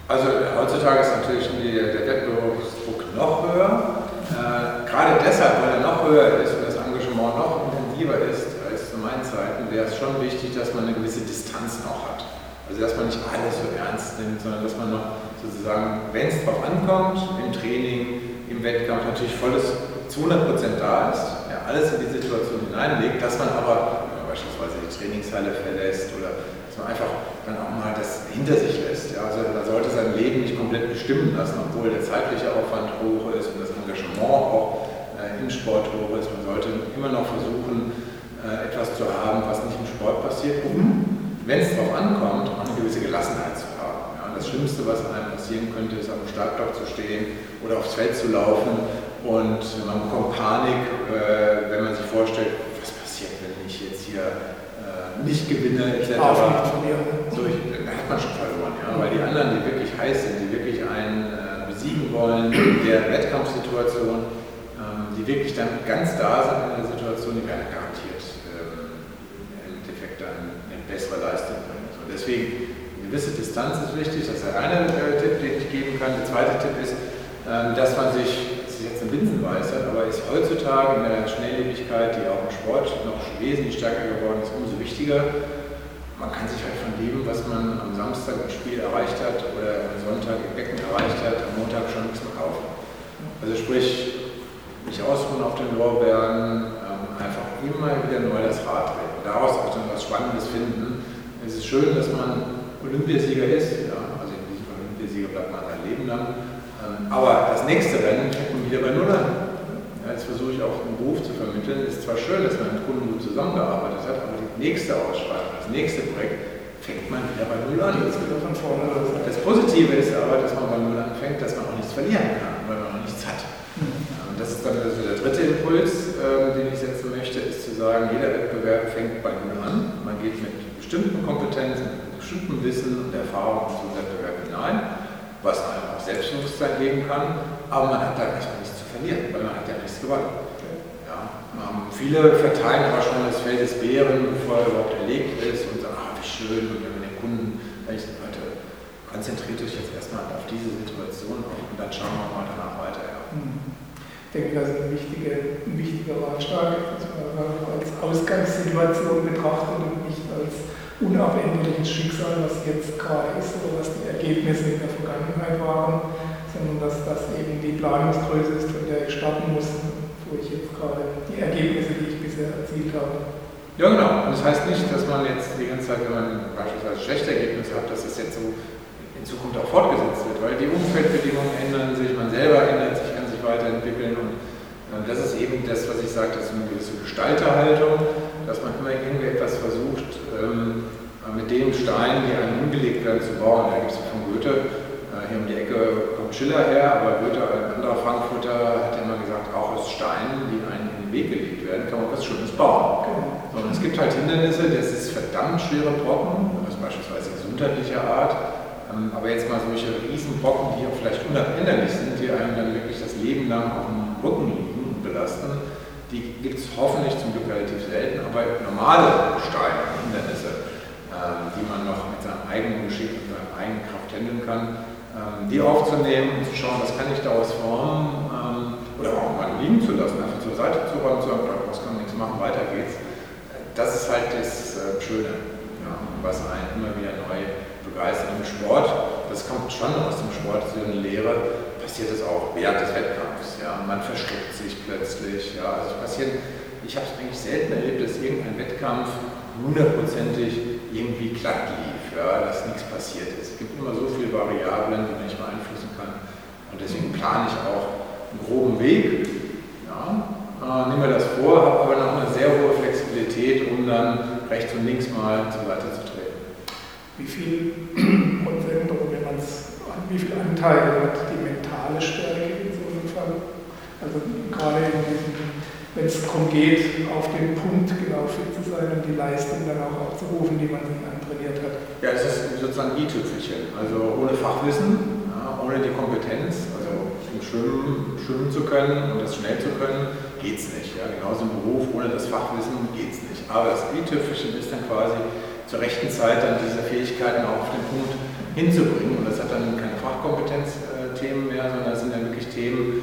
Also heutzutage ist natürlich der Wettbewerbsdruck noch höher höher. Äh, gerade deshalb, weil er noch höher ist und das Engagement noch intensiver ist als zu meinen Zeiten, wäre es schon wichtig, dass man eine gewisse Distanz noch hat. Also dass man nicht alles so ernst nimmt, sondern dass man noch sozusagen, wenn es drauf ankommt, im Training, im Wettkampf natürlich volles zu 100% da ist, ja, alles in die Situation hineinlegt, dass man aber beispielsweise die Trainingshalle verlässt oder dass man einfach dann auch mal das hinter sich lässt. Ja. Also man sollte sein Leben nicht komplett bestimmen lassen, obwohl der zeitliche Aufwand hoch ist und das Engagement auch äh, im Sport hoch ist. Man sollte immer noch versuchen, äh, etwas zu haben, was nicht im Sport passiert, um, wenn es darauf ankommt, auch eine gewisse Gelassenheit zu haben. Das Schlimmste, was einem passieren könnte, ist auf dem Startblock zu stehen oder aufs Feld zu laufen und man bekommt Panik, äh, wenn man sich vorstellt, was passiert, wenn ich jetzt hier äh, nicht gewinne, etc. So, ich, da hat man schon verloren, ja? weil die anderen, die wirklich heiß sind, die wirklich einen äh, besiegen wollen in der Wettkampfsituation, ähm, die wirklich dann ganz da sind in der Situation, die werden garantiert ähm, im Endeffekt dann eine bessere Leistung bringen. So, deswegen, gewisse Distanz ist wichtig, das ist der eine äh, Tipp, den ich geben kann. Der zweite Tipp ist, ähm, dass man sich ist jetzt eine Binsenweisheit, aber ist heutzutage in der Schnelllebigkeit, die auch im Sport noch wesentlich stärker geworden ist, umso wichtiger. Man kann sich halt von dem, was man am Samstag im Spiel erreicht hat oder am Sonntag im Becken erreicht hat, am Montag schon nichts mehr kaufen. Also sprich, nicht ausruhen auf den Lorbeeren, ähm, einfach immer wieder neu das Rad drehen. Daraus auch dann was Spannendes finden. Es ist schön, dass man Olympiasieger ist, ja, also in diesem Olympiasieger bleibt man sein Leben lang. Ähm, aber das nächste Rennen fängt man wieder bei Null an. Jetzt versuche ich auch einen Beruf zu vermitteln. Es ist zwar schön, dass man mit Kunden gut zusammengearbeitet hat, aber die nächste Ausschreibung, das nächste Projekt fängt man wieder bei Null an. Das, von vorne das Positive ist aber, dass man bei Null anfängt, dass man auch nichts verlieren kann, weil man noch nichts hat. Mhm. Und das ist dann also der dritte Impuls, äh, den ich setzen möchte, ist zu sagen, jeder Wettbewerb fängt bei Null an. Man geht mit bestimmten Kompetenzen, mit bestimmtem Wissen und Erfahrung zum Wettbewerb hinein was einem auch Selbstbewusstsein geben kann, aber man hat da erstmal nichts zu verlieren, weil man hat ja nichts gewonnen. Ja, ähm, viele verteilen aber schon das Feld des Bären, bevor er überhaupt erlegt ist und sagen, ah, wie schön, und wenn man den Kunden, ich Leute, konzentriert euch jetzt erstmal auf diese Situation und dann schauen wir mal danach weiter. Ja. Mhm. Ich denke, das ist ein wichtiger, ein wichtiger Ratschlag, dass man als Ausgangssituation betrachtet und nicht als unabänderliches Schicksal, was jetzt gerade ist oder was die Ergebnisse in der Vergangenheit waren, sondern dass das eben die Planungsgröße ist, von der ich starten muss, wo ich jetzt gerade die Ergebnisse, die ich bisher erzielt habe. Ja, genau. Und das heißt nicht, dass man jetzt die ganze Zeit, wenn man beispielsweise schlechte Ergebnisse hat, dass das jetzt so in Zukunft auch fortgesetzt wird, weil die Umfeldbedingungen ändern sich, man selber ändert sich, kann sich weiterentwickeln und das ist eben das, was ich sage, das ist eine gewisse Gestalterhaltung, dass man immer irgendwie etwas versucht, ähm, mit den Steinen, die einem umgelegt werden, zu bauen. Da gibt es von Goethe, äh, hier um die Ecke kommt Schiller her, aber Goethe, ein anderer Frankfurter, hat immer gesagt, auch aus Steinen, die einem in den Weg gelegt werden, kann man was Schönes bauen. Genau. Und es gibt halt Hindernisse, das ist verdammt schwere Brocken, das ist beispielsweise gesundheitlicher Art, ähm, aber jetzt mal solche Riesenbrocken, die auch vielleicht unabänderlich sind, die einem dann wirklich das Leben lang auf dem Rücken liegen belasten. Die gibt es hoffentlich zum Glück relativ selten, aber normale Steine, Hindernisse, ähm, die man noch mit seinem eigenen Geschick und seiner eigenen Kraft handeln kann, ähm, die aufzunehmen und zu schauen, was kann ich daraus formen ähm, oder auch mal liegen zu lassen, einfach zur Seite zu räumen, zu sagen, was kann nichts machen, weiter geht's. Das ist halt das äh, Schöne, ja, was einen immer wieder neu begeistert im Sport. Das kommt schon aus dem Sport, so eine Lehre, passiert es auch während des Wettkampfs. Ja. Man versteckt sich plötzlich. Ja. Also passiert, ich habe es eigentlich selten erlebt, dass irgendein Wettkampf hundertprozentig irgendwie glatt lief, ja, dass nichts passiert ist. Es gibt immer so viele Variablen, die man nicht beeinflussen kann. Und deswegen plane ich auch einen groben Weg. Ja. Äh, nehme mir das vor, habe aber noch eine sehr hohe Flexibilität, um dann rechts und links mal zur Seite zu treten. Wie viel (clears throat) Prozent oder wenn man es, wie viel Anteil hat die mentale Stärke in so einem Fall. Also gerade wenn es darum geht, auf den Punkt genau fit zu sein und die Leistung dann auch abzurufen, die man sich antrainiert hat. Ja, es ist sozusagen i-Tüpfelchen. Also ohne Fachwissen, ohne die Kompetenz, also im Schwimmen, schwimmen zu können und das schnell zu können, geht es nicht. Ja. Genauso im Beruf, ohne das Fachwissen geht es nicht. Aber das i-Tüpfelchen ist dann quasi zur rechten Zeit dann diese Fähigkeiten auch auf den Punkt hinzubringen. Und das hat dann keine Fachkompetenz, Themen mehr, sondern das sind dann wirklich Themen,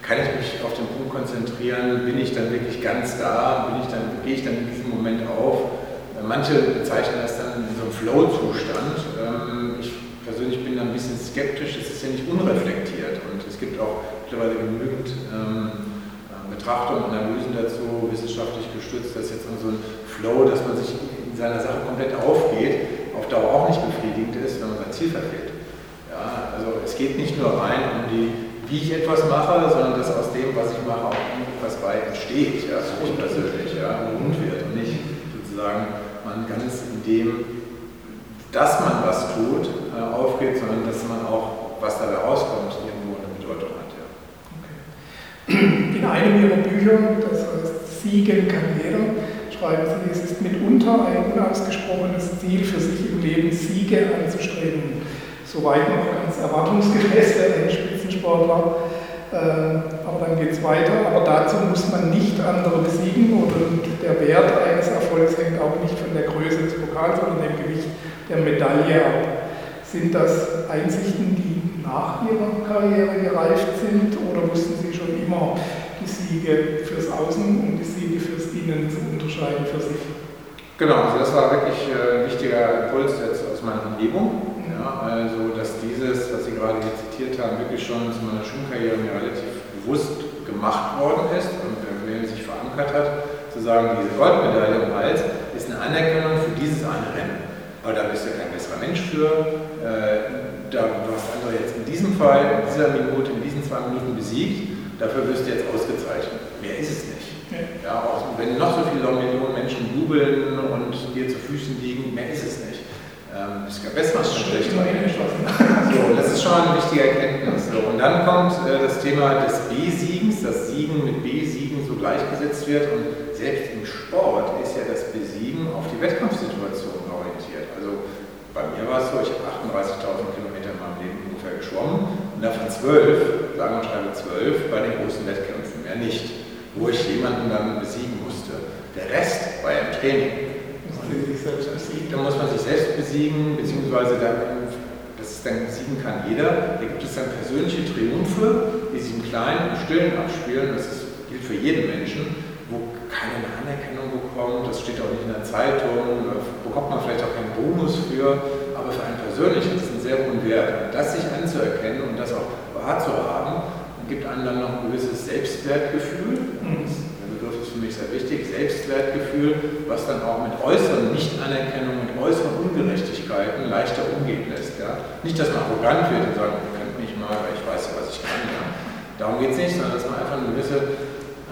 kann ich mich auf den Punkt konzentrieren, bin ich dann wirklich ganz da, bin ich dann, gehe ich dann in diesem Moment auf. Manche bezeichnen das dann in so einem Flow-Zustand. Ähm, ich persönlich bin da ein bisschen skeptisch, es ist ja nicht unreflektiert und es gibt auch mittlerweile genügend ähm, Betrachtungen, Analysen dazu, wissenschaftlich gestützt, dass jetzt so ein Flow, dass man sich in seiner Sache komplett aufgeht, auf Dauer auch nicht befriedigend ist, wenn man sein Ziel verfehlt. Ja, also es geht nicht nur rein um die, wie ich etwas mache, sondern dass aus dem, was ich mache, auch irgendwas bei entsteht, ja, für mich persönlich, ja, rund wird und nicht sozusagen man ganz in dem, dass man was tut, äh, aufgeht, sondern dass man auch, was dabei rauskommt, irgendwo eine Bedeutung hat. Ja. Okay. In einem Ihrer Bücher, das heißt Siegen kann jeder, schreiben Sie, es ist mitunter ein unausgesprochenes Ziel für sich im Leben, Siege anzustreben. Soweit noch ganz erwartungsgemäß für einen Spitzensportler. Ähm, aber dann geht es weiter. Aber dazu muss man nicht andere besiegen und der Wert eines Erfolgs hängt auch nicht von der Größe des Pokals oder dem Gewicht der Medaille ab. Sind das Einsichten, die nach Ihrer Karriere gereift sind oder mussten Sie schon immer die Siege fürs Außen und die Siege fürs Innen zu unterscheiden für sich? Genau, also das war wirklich äh, ein wichtiger Impuls jetzt aus meiner Umgebung. Ja, also, dass dieses, was Sie gerade zitiert haben, wirklich schon zu meiner Schulkarriere mir relativ bewusst gemacht worden ist und äh, sich verankert hat, zu sagen, diese Goldmedaille im Hals ist eine Anerkennung für dieses eine Rennen. Aber da bist du kein besserer Mensch für. Äh, da, du hast andere jetzt in diesem Fall, in dieser Minute, in diesen zwei Minuten besiegt. Dafür wirst du jetzt ausgezeichnet. Mehr ist es nicht. Ja, auch wenn noch so viele Millionen Menschen jubeln und dir zu Füßen liegen, mehr ist es nicht. Ähm, es gab besseres und schlechteres. So, das ist schon eine wichtige Erkenntnis. So, und dann kommt äh, das Thema des B-Siegens, dass Siegen mit B-Siegen so gleichgesetzt wird. Und selbst im Sport ist ja das Besiegen auf die Wettkampfsituation orientiert. Also bei mir war es so, ich habe 38.000 Kilometer in meinem Leben ungefähr geschwommen davon 12, sagen wir schreibe 12, bei den großen Wettkämpfen, mehr nicht, wo ich jemanden dann besiegen musste. Der Rest war ja im Training. Da muss man sich selbst besiegen, beziehungsweise dann, das ist dann besiegen kann jeder. Da gibt es dann persönliche Triumphe, die sich im Kleinen, im Stillen abspielen. Das ist, gilt für jeden Menschen, wo keiner eine Anerkennung bekommt. Das steht auch nicht in der Zeitung, da bekommt man vielleicht auch keinen Bonus für, persönlich ist es einen sehr hohen Wert. Das sich anzuerkennen und das auch wahrzuhaben, gibt einem dann noch ein gewisses Selbstwertgefühl. Mhm für mich sehr wichtig, Selbstwertgefühl, was dann auch mit äußeren Nichtanerkennung, mit äußeren Ungerechtigkeiten leichter umgehen lässt. Ja? Nicht, dass man arrogant wird und sagt, ihr könnt mich mal, weil ich weiß ja, was ich kann. Ja? Darum geht es nicht, sondern dass man einfach ein gewisses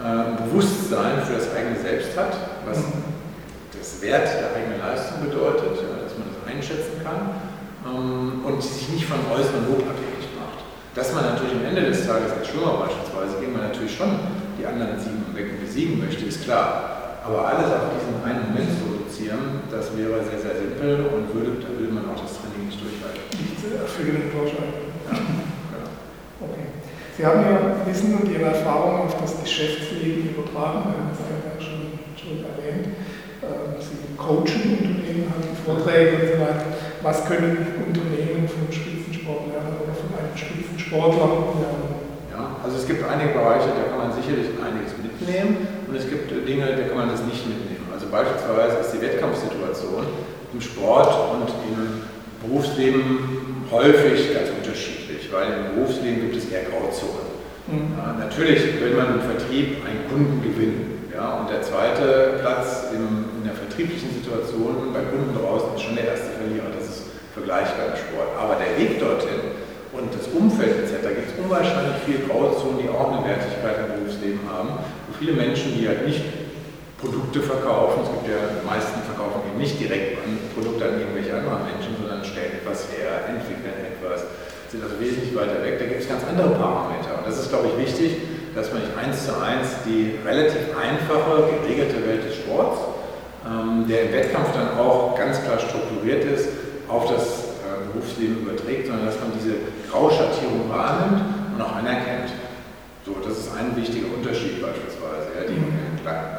äh, Bewusstsein für das eigene Selbst hat, was das Wert der eigenen Leistung bedeutet, ja? dass man das einschätzen kann ähm, und sich nicht von äußeren Lob abhängig macht. Dass man natürlich am Ende des Tages als Schwimmer beispielsweise, gehen wir natürlich schon die anderen sieben Becken besiegen möchte, ist klar. Aber alles auf diesen einen Moment zu reduzieren, das wäre sehr, sehr simpel und würde, da würde man auch das Training nicht durchhalten. Nicht. Ja, genau. Okay. Sie haben ja Wissen und Ihre Erfahrungen auf das Geschäftsleben übertragen, das haben Sie ja schon, schon erwähnt. Ähm, Sie coachen Unternehmen, haben Vorträge und so weiter. Was können Unternehmen vom Spitzensport lernen oder von einem Spitzensportler lernen? Also es gibt einige Bereiche, da kann man sicherlich einiges mitnehmen und es gibt Dinge, da kann man das nicht mitnehmen. Also beispielsweise ist die Wettkampfsituation im Sport und im Berufsleben häufig ganz unterschiedlich, weil im Berufsleben gibt es eher Grauzonen. Mhm. Ja, natürlich will man im Vertrieb einen Kunden gewinnen. Ja, und der zweite Platz in, in der vertrieblichen Situation bei Kunden draußen ist schon der erste Verlierer. Das ist vergleichbar im Sport. Aber der Weg dorthin und das Umfeld etc. Da gibt es unwahrscheinlich viele Grauzonen, die auch eine Wertigkeit im Berufsleben haben. Und viele Menschen, die halt nicht Produkte verkaufen, es gibt ja, die meisten verkaufen eben nicht direkt ein Produkt an irgendwelche anderen Menschen, sondern stellen etwas her, entwickeln etwas, sind also wesentlich weiter weg. Da gibt es ganz andere Parameter. Und das ist, glaube ich, wichtig, dass man nicht eins zu eins die relativ einfache, geregelte Welt des Sports, ähm, der im Wettkampf dann auch ganz klar strukturiert ist, auf das Berufsleben überträgt, sondern dass man diese Grauschattierung wahrnimmt und auch anerkennt. So, das ist ein wichtiger Unterschied beispielsweise. Ja, die,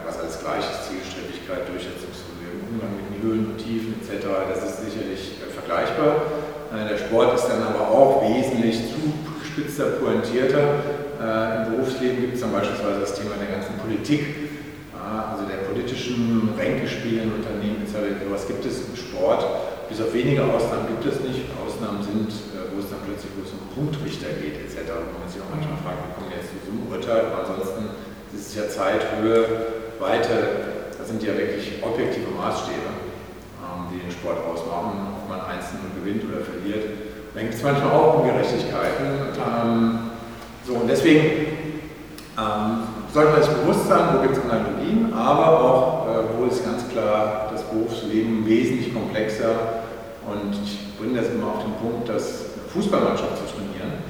was als gleiches Zielstrebigkeit, Durchsetzungsvermögen, Umgang mit Höhen und Tiefen etc., das ist sicherlich äh, vergleichbar. Äh, der Sport ist dann aber auch wesentlich zugespitzter, pointierter äh, im Berufsleben gibt es dann beispielsweise das Thema der ganzen Politik, also der politischen Ränkespiele in Unternehmen etc. Sowas gibt es im Sport. Bis auf wenige Ausnahmen gibt es nicht. Ausnahmen sind, äh, wo es dann plötzlich es um Punktrichter geht etc., wo man sich auch manchmal fragt, wie kommen jetzt zu einem Urteil. Aber ansonsten ist es ja Zeit, Höhe, Weite, das sind ja wirklich objektive Maßstäbe, ähm, die den Sport ausmachen, ob man einzeln gewinnt oder verliert. Dann gibt es manchmal auch Ungerechtigkeiten. Ähm, so, und deswegen ähm, sollte man sich bewusst sein, wo gibt es Analogien, aber auch, äh, wo ist ganz klar das Berufsleben wesentlich komplexer. Und ich bringe das immer auf den Punkt, dass eine Fußballmannschaft zu trainieren,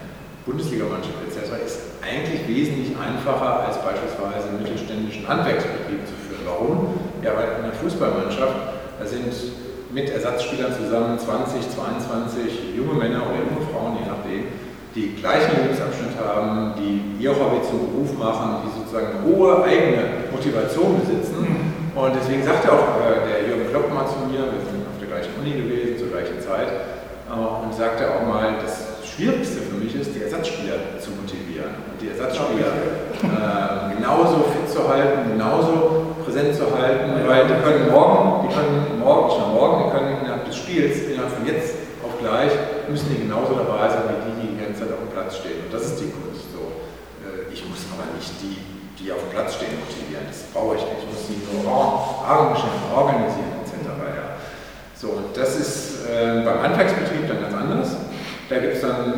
Bundesligamannschaft etc., ist eigentlich wesentlich einfacher als beispielsweise einen mittelständischen Handwerksbetrieb zu führen. Warum? Ja, weil in einer Fußballmannschaft, da sind mit Ersatzspielern zusammen 20, 22 junge Männer oder junge Frauen, je nachdem, die gleichen Lebensabschnitt haben, die ihr Hobby zum Beruf machen, die sozusagen eine hohe eigene Motivation besitzen. Und deswegen sagte auch äh, der Jürgen Klopp mal zu mir, wir sind auf der gleichen Uni gewesen, Zeit, äh, und sagte auch mal, das Schwierigste für mich ist, die Ersatzspieler zu motivieren und die Ersatzspieler äh, genauso fit zu halten, genauso präsent zu halten, weil die können morgen, die können morgen, nur morgen, die können innerhalb des Spiels, innerhalb von jetzt auf gleich, müssen die genauso dabei sein wie die, die die ganze Zeit auf dem Platz stehen. Und das ist die Kunst. So. Äh, ich muss aber nicht die, die auf dem Platz stehen, motivieren. Das brauche ich nicht. Ich muss sie nur organisieren etc. Ja. So, und das ist äh, beim Handwerksbetrieb dann ganz anders. Da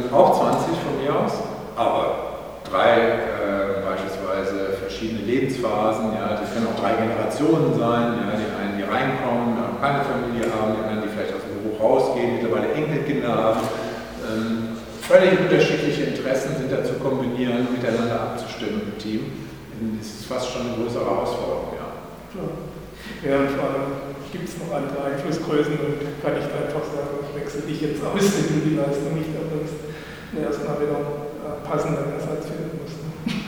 dann auch 20 von mir aus, aber drei äh, beispielsweise verschiedene Lebensphasen. Ja, das können auch drei Generationen sein. Ja, die einen, die reinkommen, keine Familie haben, die anderen, die vielleicht aus dem Beruf rausgehen, mittlerweile Enkelkinder haben. Ähm, völlig unterschiedliche Interessen sind da zu kombinieren, miteinander abzustimmen im Team. Das ist fast schon eine größere Herausforderung, ja. Ja, und vor allem gibt es noch andere Einflussgrößen und kann ich einfach sagen, ich wechsle dich jetzt aus, wenn du die Leistung nicht erbringst, erstmal wieder passenden Ersatz finden musst.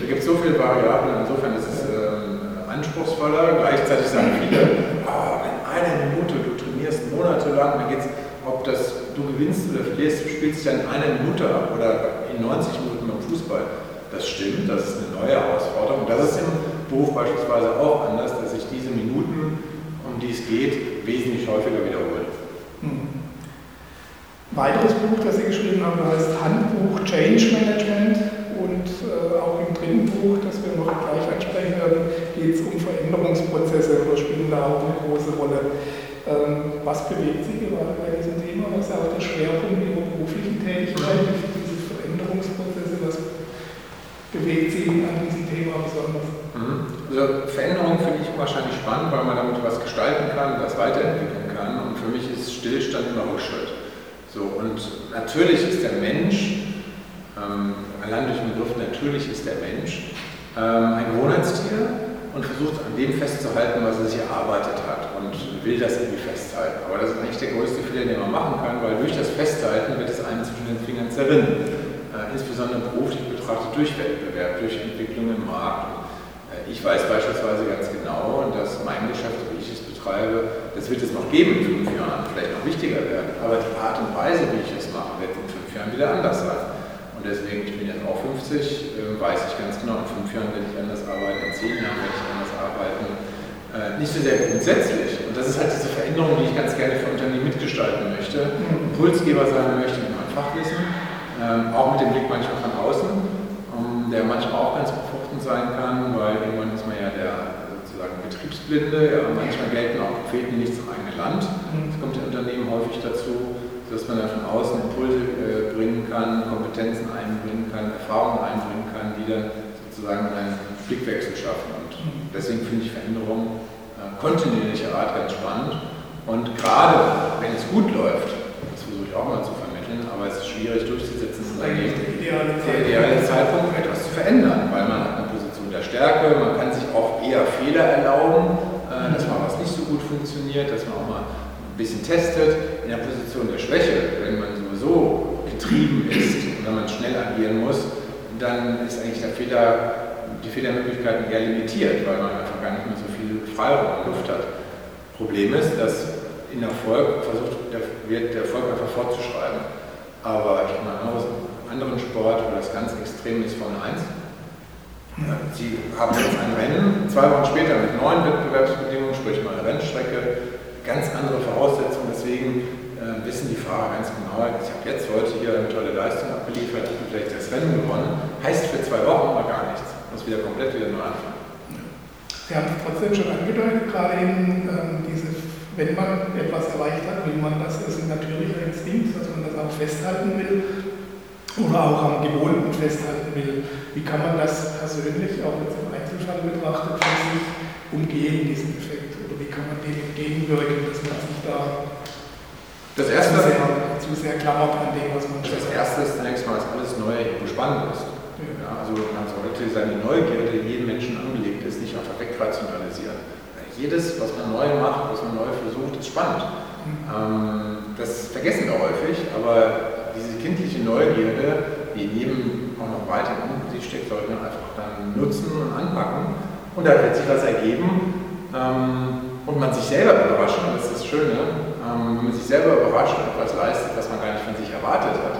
Da gibt es so viele Variablen, insofern ist es ähm, anspruchsvoller. Gleichzeitig sagen viele, oh, in einer Minute, du trainierst monatelang, dann geht es, ob das du gewinnst oder verlierst, spielst du ja in einer Minute ab oder in 90 Minuten beim Fußball. Das stimmt, das ist eine neue Herausforderung. Das ist im Beruf beispielsweise auch anders, dass sich diese Minuten, um die es geht, wesentlich häufiger wiederholen. Weiteres Buch, das Sie geschrieben haben, heißt Handbuch Change Management und äh, auch im dritten Buch, das wir noch gleich ansprechen werden, geht es um Veränderungsprozesse oder spielen da auch eine große Rolle. Ähm, was bewegt Sie gerade bei diesem Thema? Was ist auch der Schwerpunkt Ihrer beruflichen Tätigkeit, diese Veränderungsprozesse? Was bewegt Sie an diesem Thema besonders? Mhm. Also Veränderung finde ich wahrscheinlich spannend, weil man damit was gestalten kann, was weiterentwickeln kann. Und für mich ist Stillstand immer Rückschritt. So, und natürlich ist der Mensch, ähm, allein durch den Begriff natürlich ist der Mensch, ähm, ein Gewohnheitstier und versucht an dem festzuhalten, was er sich erarbeitet hat und will das irgendwie festhalten. Aber das ist eigentlich der größte Fehler, den man machen kann, weil durch das Festhalten wird es einem zwischen den Fingern zerrinnen. Äh, insbesondere beruflich betrachtet durch Wettbewerb, durch Entwicklung im Markt. Äh, ich weiß beispielsweise ganz genau, dass mein Geschäft, betreibe, das wird es noch geben in fünf Jahren, vielleicht noch wichtiger werden. Aber die Art und Weise, wie ich es mache, wird in fünf Jahren wieder anders sein. Und deswegen, ich bin jetzt auch 50, äh, weiß ich ganz genau, in fünf Jahren werde ich anders arbeiten, in zehn Jahren werde ich anders arbeiten. Äh, nicht so sehr grundsätzlich. Und das ist halt diese Veränderung, die ich ganz gerne für Unternehmen mitgestalten möchte. Mhm. Impulsgeber sein möchte mit meinem Fachwissen, ähm, auch mit dem Blick manchmal von außen, um, der manchmal auch ganz befruchtend sein kann, weil irgendwann ist man Betriebsblinde, ja, manchmal gelten auch Propheten nicht zum eigenen Land. Mhm. Das kommt in Unternehmen häufig dazu dass man da von außen Impulse äh, bringen kann, Kompetenzen einbringen kann, Erfahrungen einbringen kann, die dann sozusagen einen Blickwechsel schaffen. Und deswegen finde ich Veränderung äh, kontinuierlicher Art ganz spannend. Und gerade wenn es gut läuft, das versuche ich auch mal zu vermitteln, aber es ist schwierig durchzusetzen, ist eigentlich der ideale Zeitpunkt, etwas zu verändern, weil man hat eine Position der Stärke, man kann sich auch eher Fehler erlauben, äh, dass mal was nicht so gut funktioniert, dass man auch mal bisschen testet, in der Position der Schwäche, wenn man sowieso getrieben ist und wenn man schnell agieren muss, dann ist eigentlich der Fehler, die Fehlermöglichkeiten eher limitiert, weil man einfach gar nicht mehr so viel Freiraum und Luft hat. Problem ist, dass in Erfolg versucht der, wird der Erfolg einfach fortzuschreiben. Aber ich meine, aus einem anderen Sport, wo das ganz extrem ist, Formel 1, Sie haben jetzt ein Rennen, zwei Wochen später mit neuen Wettbewerbsbedingungen, sprich neue Rennstrecke, ganz andere Voraussetzungen. Deswegen äh, wissen die Fahrer ganz genau, ich habe jetzt heute hier eine tolle Leistung abgeliefert, ich habe vielleicht das Rennen gewonnen, heißt für zwei Wochen aber gar nichts. Muss wieder komplett wieder neu anfangen. Sie haben trotzdem schon angedeutet, gerade eben ähm, diese, wenn man etwas erreicht hat, will man das, das ist ein natürlicher Instinkt, dass man das auch festhalten will oder auch am Gewohnten festhalten will. Wie kann man das persönlich, auch jetzt im Einzelfall betrachtet, für sich umgehen, diesen Effekt? Oder wie kann man dem entgegenwirken, dass man sich da das erste, zu, sehr, zu sehr klammert an dem, was man Das erste ist zunächst mal, dass alles Neue irgendwo spannend ist. Ja, also man sollte seine Neugierde, die jedem Menschen angelegt ist, nicht einfach wegrationalisieren. Jedes, was man neu macht, was man neu versucht, ist spannend. Mhm. Ähm, das vergessen wir häufig, aber kindliche Neugierde, die in jedem auch noch weiter in sich steckt, sollte man einfach dann nutzen und anpacken. Und da wird sich was ergeben ähm, und man sich selber überraschen, das ist das Schöne, ähm, wenn man sich selber überrascht und etwas leistet, was man gar nicht von sich erwartet hat,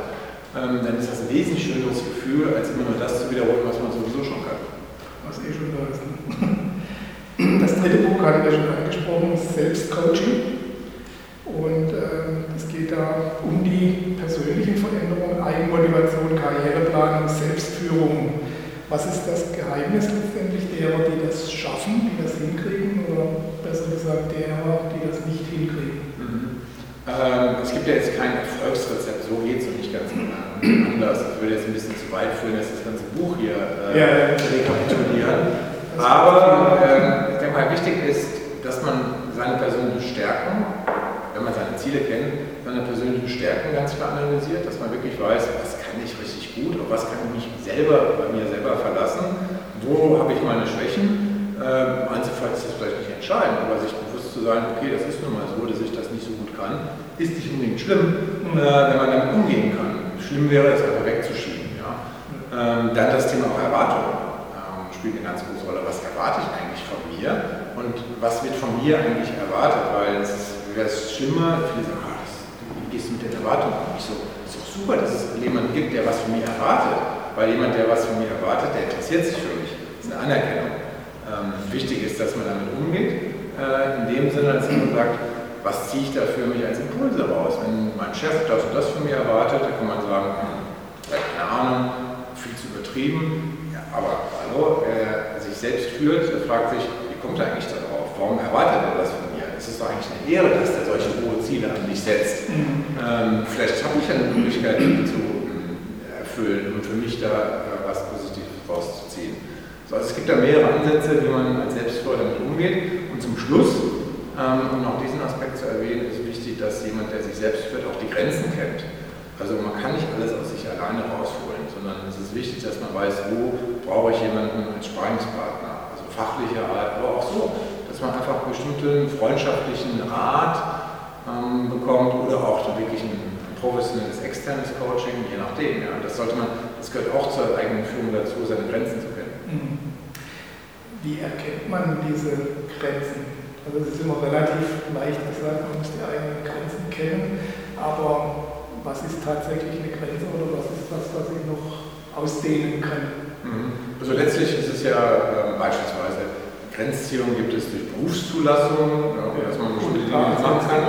ähm, dann ist das ein wesentlich schöneres Gefühl, als immer nur das zu wiederholen, was man sowieso schon kann. Was eh schon da ist. Ne? Das dritte Buch hatten wir schon angesprochen, Selbstcoaching. Und ähm, es geht da um die persönlichen Veränderungen, Eigenmotivation, Karriereplanung, Selbstführung. Was ist das Geheimnis letztendlich derer, die das schaffen, die das hinkriegen, oder besser gesagt derer, die das nicht hinkriegen? Mhm. Ähm, es gibt ja jetzt kein Erfolgsrezept, so geht es und nicht ganz anders. Das würde jetzt ein bisschen zu weit führen, dass das ganze Buch hier äh, ja. rekapitulieren. Aber äh, ich denke mal, wichtig ist, dass man seine persönlichen Stärken Ziele kennt, seine persönlichen Stärken ganz klar analysiert, dass man wirklich weiß, was kann ich richtig gut und was kann ich mich selber bei mir selber verlassen, wo habe ich meine Schwächen. Ähm, Einzelfall ist das vielleicht nicht entscheidend, aber sich bewusst zu sein, okay, das ist nun mal so, dass ich das nicht so gut kann, ist nicht unbedingt schlimm, mhm. äh, wenn man damit umgehen kann. Schlimm wäre es einfach wegzuschieben. Ja? Ähm, dann das Thema auch Erwartungen ähm, spielt eine ganz große Rolle. Was erwarte ich eigentlich von mir und was wird von mir eigentlich erwartet? Weil es ist wäre es schlimmer, viele sagen, ah, das, wie gehst du mit den Erwartungen um? Ich so, ist doch super, dass es jemanden gibt, der was von mir erwartet. Weil jemand, der was von mir erwartet, der interessiert sich für mich. Das ist eine Anerkennung. Ähm, wichtig ist, dass man damit umgeht, äh, in dem Sinne, dass man sagt, was ziehe ich da für mich als Impulse raus? Wenn mein Chef das und das von mir erwartet, dann kann man sagen, hm, keine Ahnung, viel zu übertrieben. Ja, aber hallo, wer sich selbst führt, der fragt sich, wie kommt er eigentlich darauf? Warum erwartet er das von doch eigentlich eine Ehre, dass der solche hohe Ziele an mich setzt. Mhm. Ähm, vielleicht habe ich ja eine Möglichkeit, die zu äh, erfüllen und für mich da äh, was Positives rauszuziehen. So, also es gibt da mehrere Ansätze, wie man als Selbstführer damit umgeht. Und zum Schluss, ähm, um noch diesen Aspekt zu erwähnen, ist wichtig, dass jemand, der sich selbst führt, auch die Grenzen kennt. Also man kann nicht alles aus sich alleine rausholen, sondern es ist wichtig, dass man weiß, wo brauche ich jemanden als Sparingspartner, also fachlicher Art, aber auch so dass man einfach bestimmten freundschaftlichen Rat ähm, bekommt oder auch wirklich ein, professionelles externes Coaching, je nachdem. Ja. Das sollte man, das gehört auch zur eigenen Führung dazu, seine Grenzen zu kennen. Mhm. Wie erkennt man diese Grenzen? Also es ist immer relativ leicht gesagt, man muss die eigenen Grenzen kennen, aber was ist tatsächlich eine Grenze oder was ist das, was ich noch ausdehnen kann? Mhm. Also letztlich ist es ja äh, beispielsweise Grenzziehung gibt es durch Berufszulassung, ja, dass man bestimmte Dinge machen kann.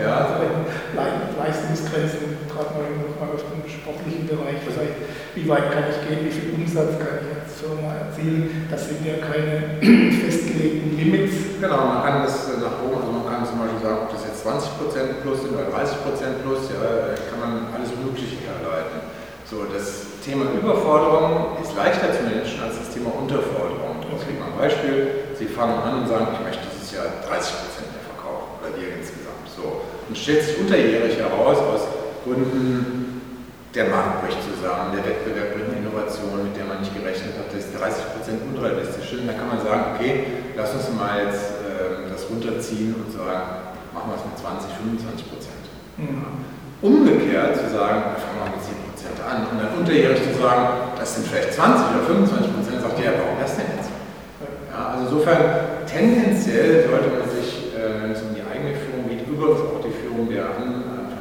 Ja. Leistungsgrenzen, gerade mal, mal auf den sportlichen Bereich, vielleicht, wie weit kann ich gehen, wie viel Umsatz kann ich als Firma erzielen, das sind ja keine (clears throat) festgelegten Limits. Genau, man kann das nach oben, also man kann zum Beispiel sagen, ob das jetzt 20% plus sind oder 30% plus, ja, kann man alles Mögliche herleiten. So, das Thema Überforderung ist leichter zu managen als das Thema Unterforderung. Ich kriege mal ein Beispiel. Sie fangen an und sagen, ich möchte dieses Jahr 30% mehr verkaufen oder wir insgesamt. So. Und stellt sich unterjährig heraus, aus Gründen, der Markt bricht zusammen, der Wettbewerb bringt eine Innovation, mit der man nicht gerechnet hat, das ist 30% unrealistisch sind. Dann kann man sagen, okay, lass uns mal jetzt äh, das runterziehen und sagen, machen wir es mit 20, 25 Prozent. Mhm. Umgekehrt zu sagen, fangen wir mit 7% an und dann unterjährig zu sagen, das sind vielleicht 20 oder 25 Prozent, sagt ihr, ja, warum das denn? Ja, also insofern, tendenziell sollte man sich, äh, wenn es um die eigene Führung geht, übrigens auch die Führung der von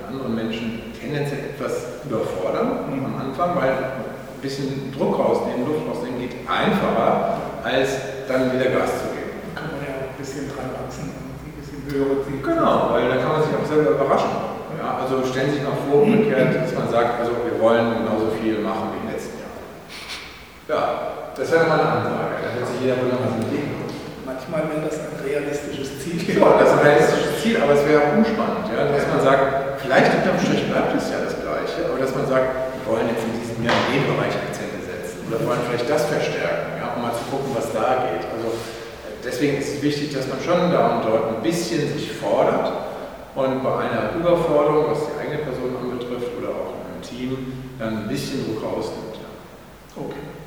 anderen Menschen, tendenziell etwas überfordern mhm. am Anfang, weil ein bisschen Druck rausnehmen, Luft rausnehmen geht einfach als dann wieder Gas zu geben. Da kann man ja auch ein bisschen dran wachsen, ein bisschen höhere Ziele. Genau, weil dann kann man sich auch selber überraschen. Ja, also stellen Sie sich mal vor, umgekehrt, dass man sagt, also wir wollen genauso viel machen wie im letzten Jahr. Ja, das wäre mal eine Ansage. Jeder wundern, was mit dem Manchmal wäre das ein realistisches Ziel. Ja, das ist ein realistisches Ziel, aber es wäre auch unspannend. Ja? Dass man sagt, vielleicht unterm Strich bleibt es ja das Gleiche, aber dass man sagt, wir wollen jetzt in diesem Jahr in dem Bereich Akzente setzen oder wollen vielleicht das verstärken, ja? um mal zu gucken, was da geht. Also deswegen ist es wichtig, dass man schon da und dort ein bisschen sich fordert und bei einer Überforderung, was die eigene Person anbetrifft oder auch im Team, dann ein bisschen Druck rausnimmt. Ja. Okay.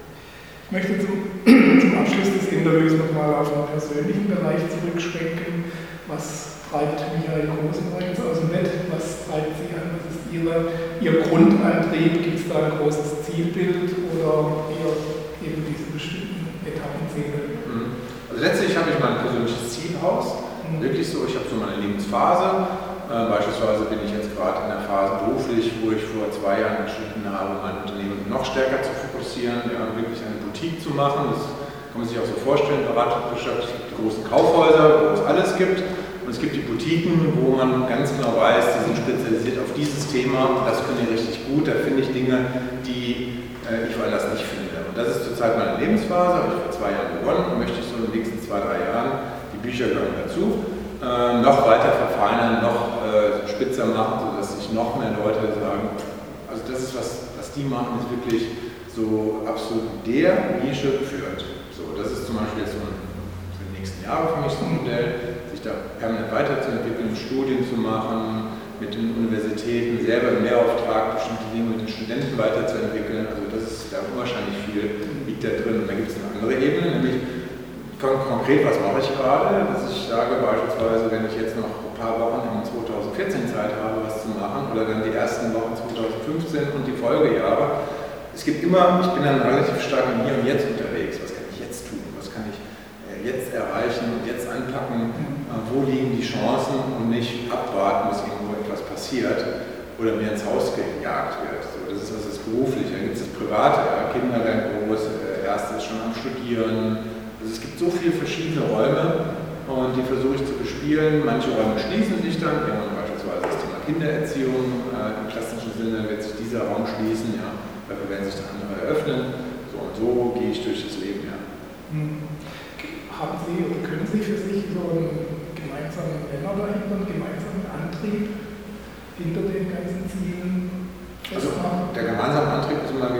Ich möchte zum, (clears throat) zum Abschluss des Interviews nochmal auf den persönlichen Bereich zurückschwenken. Was treibt Michael Großenbrechts aus dem Bett? Was treibt Sie an? Was ist Ihre, Ihr Grundantrieb? Gibt es da ein großes Zielbild oder eher eben diese bestimmten Etappenziele? Mhm. Also letztlich habe ich mein persönliches Ziel aus. Mhm. Wirklich so, ich habe so meine Lebensphase. Äh, beispielsweise bin ich jetzt gerade in der Phase beruflich, wo ich vor zwei Jahren entschieden habe, mein Unternehmen noch stärker zu fokussieren, ja, wirklich eine Boutique zu machen. Das kann man sich auch so vorstellen, Beratungswirtschaft, es gibt die großen Kaufhäuser, wo es alles gibt. Und es gibt die Boutiquen, wo man ganz genau weiß, die sind spezialisiert auf dieses Thema. Das können die richtig gut. Da finde ich Dinge, die äh, ich woanders nicht finde. Und das ist zurzeit meine Lebensphase. Habe ich vor zwei Jahren begonnen und möchte ich so in den nächsten zwei, drei Jahren, die Bücher gehören dazu, äh, noch weiter verfeinern, noch äh, spitzer machen, sodass sich noch mehr Leute sagen, also das ist was, was die machen, ist wirklich so absolut der Nische führt. So, das ist zum Beispiel jetzt so ein, für die nächsten Jahre für mich so ein Modell, sich da permanent weiterzuentwickeln, Studien zu machen, mit den Universitäten selber im Lehrauftrag bestimmte Dinge mit den Studenten weiterzuentwickeln. Also das ist da unwahrscheinlich viel liegt da drin. Und da gibt es eine andere Ebene, nämlich konkret, was mache ich gerade? Dass ich sage beispielsweise, wenn ich jetzt noch ein paar Wochen in 2014 Zeit habe, was zu machen, oder dann die ersten Wochen 2015 und die Folgejahre. Es gibt immer, ich bin dann relativ stark im Hier und Jetzt unterwegs. Was kann ich jetzt tun? Was kann ich äh, jetzt erreichen und jetzt anpacken? Äh, wo liegen die Chancen und nicht abwarten, bis irgendwo etwas passiert oder mir ins Haus gejagt wird. So, das ist was ist beruflich. Dann gibt es das Private, Kinder werden groß, äh, erstes schon am Studieren, also es gibt so viele verschiedene Räume und die versuche ich zu bespielen. Manche Räume schließen sich dann, wenn man beispielsweise das Thema Kindererziehung im klassischen Sinne wird sich dieser Raum schließen, ja, dafür werden sich dann andere eröffnen. So und so gehe ich durch das Leben, ja. Hm. Haben Sie oder können Sie für sich so einen gemeinsamen Nenner dahinter, einen gemeinsamen Antrieb hinter den ganzen Zielen? Also der gemeinsame Antrieb ist immer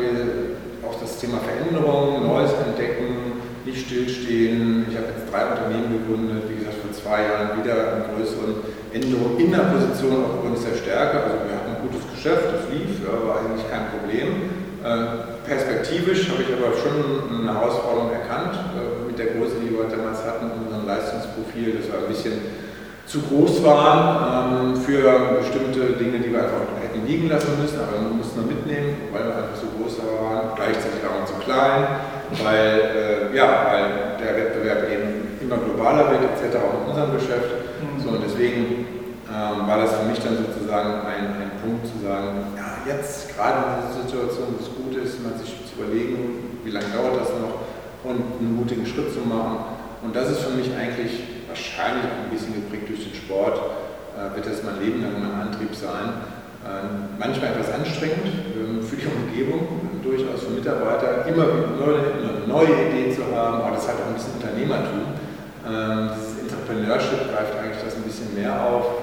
auch das Thema Veränderung, Neues entdecken, nicht stillstehen. Ich habe jetzt drei Unternehmen gegründet, wie gesagt, vor zwei Jahren wieder eine größere Änderung in der Position aufgrund der Stärke. Also wir hatten ein gutes Geschäft, das lief, war eigentlich kein Problem. Äh, perspektivisch habe ich aber schon eine Herausforderung erkannt äh, mit der Größe, die wir damals hatten, unserem Leistungsprofil, das war ein bisschen zu groß waren ähm, für bestimmte Dinge, die wir einfach hätten liegen lassen müssen, aber wir mussten wir mitnehmen, weil wir einfach so groß waren. Gleichzeitig waren wir zu klein weil, äh, ja, weil der Wettbewerb eben immer globaler wird, etc., auch in unserem Geschäft. Mhm. So, und deswegen ähm, war das für mich dann sozusagen ein, ein Punkt zu sagen, ja, jetzt gerade in dieser Situation, wo es gut ist, mal sich zu überlegen, wie lange dauert das noch und einen mutigen Schritt zu machen. Und das ist für mich eigentlich wahrscheinlich ein bisschen geprägt durch den Sport, äh, wird das mein Leben lang mein Antrieb sein. Äh, manchmal etwas anstrengend äh, für die Umgebung, durchaus für Mitarbeiter, immer eine neue Idee zu haben, aber das hat auch ein bisschen Unternehmertum. Ähm, dieses Entrepreneurship greift eigentlich das ein bisschen mehr auf.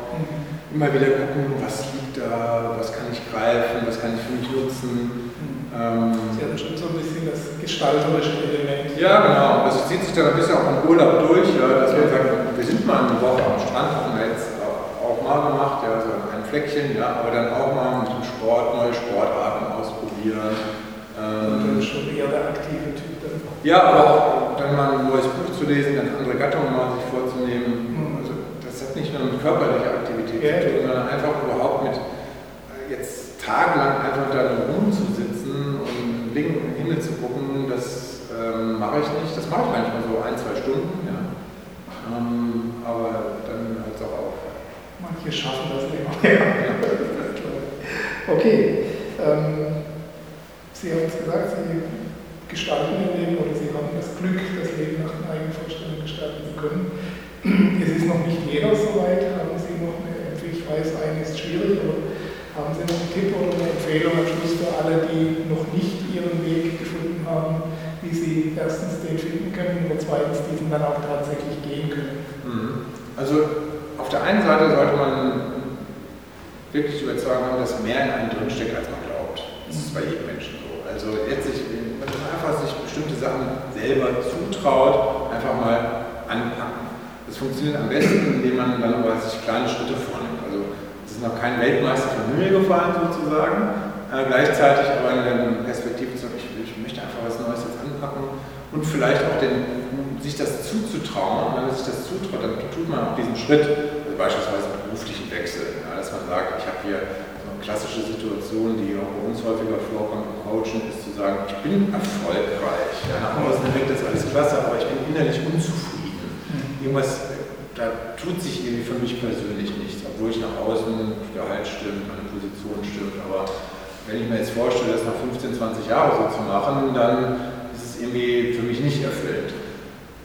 Immer wieder gucken, was liegt da, was kann ich greifen, was kann ich für mich nutzen. Ähm, Sie hatten schon so ein bisschen das gestalterische Element. Ja, genau. Das zieht sich dann ein bisschen auch im Urlaub durch, ja, dass wir sagen, wir sind mal eine Woche am Strand, haben wir jetzt auch mal gemacht, ja, so ein Fleckchen, ja, aber dann auch mal mit dem Sport neue Sportarten ausprobieren. Ähm, und schon eher der aktive Typ dann. Ja, aber auch dann mal ein neues Buch zu lesen, dann andere Gattungen mal sich vorzunehmen. Mhm. Also das hat nicht nur mit körperlicher Aktivität zu tun, sondern einfach überhaupt mit äh, jetzt tagelang einfach da rumzusitzen und in den Himmel zu gucken, das ähm, mache ich nicht. Das mache ich manchmal so ein, zwei Stunden, ja. Ähm, aber dann hört es auch auf. Manche schaffen das immer. Ja. (laughs) okay. Ähm, Sie haben es gesagt, Sie gestalten ihr Leben oder sie haben das Glück, das Leben nach den eigenen Vorstellungen gestalten zu können. (clears throat) Es ist noch nicht jeder so weit. Haben Sie weiß, eine ist schwierig, aber haben Sie noch einen Tipp oder eine Empfehlung am Schluss für alle, die noch nicht ihren Weg gefunden haben, wie sie erstens den finden können und zweitens diesen dann auch tatsächlich gehen können? Mhm. Also auf der einen Seite sollte man wirklich überzeugt haben, dass mehr in einem drinsteckt, als man glaubt. Das ist bei jedem Menschen so. Also letztlich einfach sich bestimmte Sachen selber zutraut, einfach mal anpacken. Das funktioniert am besten, indem man dann aber sich kleine Schritte vornimmt. Ist noch kein Weltmeister vom Himmel gefallen sozusagen, äh, gleichzeitig aber in der Perspektive zu sagen, ich, ich, möchte einfach was Neues jetzt anpacken und vielleicht auch den, sich das zuzutrauen. Und wenn man sich das zutraut, dann tut man auch diesen Schritt, also beispielsweise beruflichen Wechsel, ja, dass man sagt, ich habe hier klassische Situation, die auch bei uns häufiger vorkommt im Coaching, ist zu sagen, ich bin erfolgreich. Ja, nach außen wirkt das alles klasse, aber ich bin innerlich unzufrieden. Mhm. Irgendwas, da tut sich irgendwie für mich persönlich nichts, obwohl ich nach außen Gehalt stimmt, meine Position stimmt, aber wenn ich mir jetzt vorstelle, das nach 15, 20 Jahren so zu machen, dann ist es irgendwie für mich nicht erfüllt.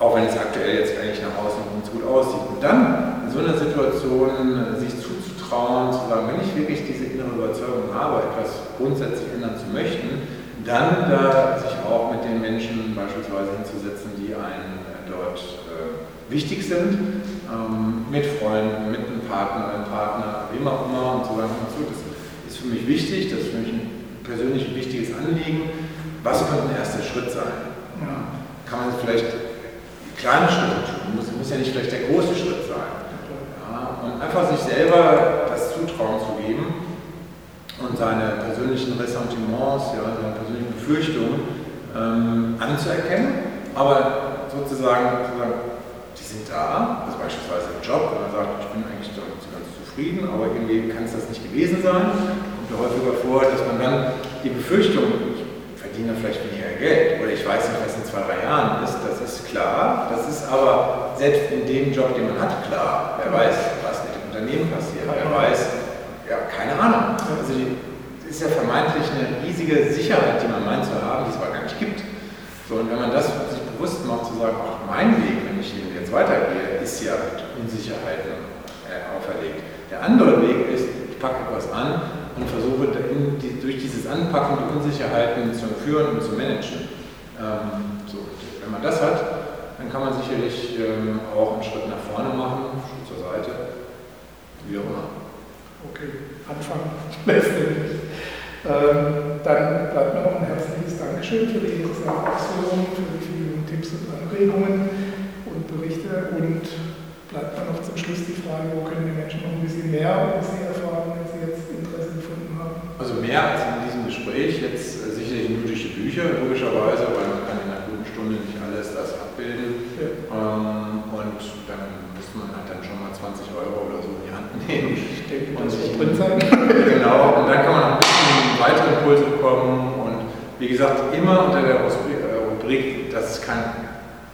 Auch wenn es aktuell jetzt eigentlich nach außen ganz gut aussieht. Und dann in so einer Situation sich zuzutrauen, zu sagen, wenn ich wirklich diese innere Überzeugung habe, etwas grundsätzlich ändern zu möchten, dann da sich auch mit den Menschen beispielsweise hinzusetzen, die einen äh, dort äh, wichtig sind, ähm, mit Freunden, mit einem Partner, einem Partner, wem auch immer, und zu sagen, so, das ist für mich wichtig, das ist für mich ein persönlich ein wichtiges Anliegen. Was könnte ein erster Schritt sein? Ja. Kann man vielleicht kleine Schritte tun, muss, muss ja nicht vielleicht der große Schritt sein. Ja, und einfach sich selber das Zutrauen zu geben, und seine persönlichen Ressentiments, ja, seine persönlichen Befürchtungen ähm, anzuerkennen, aber sozusagen, sozusagen, sind da, also beispielsweise im Job, wenn man sagt, ich bin eigentlich ganz zufrieden, aber irgendwie kann es das nicht gewesen sein, kommt ja häufiger vor, dass man dann die Befürchtung, ich verdiene vielleicht weniger Geld oder ich weiß nicht, was in zwei, drei Jahren ist, das ist klar, das ist aber selbst in dem Job, den man hat, klar, wer weiß, was mit dem Unternehmen passiert, wer weiß, ja, keine Ahnung. Also die, ist ja vermeintlich eine riesige Sicherheit, die man meint zu haben, die es aber gar nicht gibt. So, und wenn man das sich bewusst macht, zu sagen, ach, mein Weg, wenn ich hier jetzt weitergehe, ist ja mit Unsicherheiten äh, auferlegt. Der andere Weg ist, ich packe etwas an und versuche die, durch dieses Anpacken die Unsicherheiten zu führen und zu managen. Ähm, so, wenn man das hat, dann kann man sicherlich ähm, auch einen Schritt nach vorne machen, Schritt zur Seite, wie auch immer. Okay, anfangen letztendlich. Ähm, dann bleibt mir noch ein herzliches Dankeschön für die interessanten Ausführungen, für die vielen Tipps und Anregungen und Berichte. Und bleibt mir noch zum Schluss die Frage, wo können die Menschen noch ein bisschen mehr über Sie erfahren, wenn Sie jetzt Interesse gefunden haben? Also mehr als in diesem Gespräch, jetzt äh, sicherlich mythische Bücher, logischerweise, weil man kann in einer guten Stunde nicht alles das abbilden. Ja. Ähm, und dann müsste man halt dann schon mal 20 Euro oder so in die Hand nehmen und sich drin sein. (laughs) genau, und dann kann man ein bisschen weitere Impulse bekommen und wie gesagt, immer unter der Rubrik, das ist kein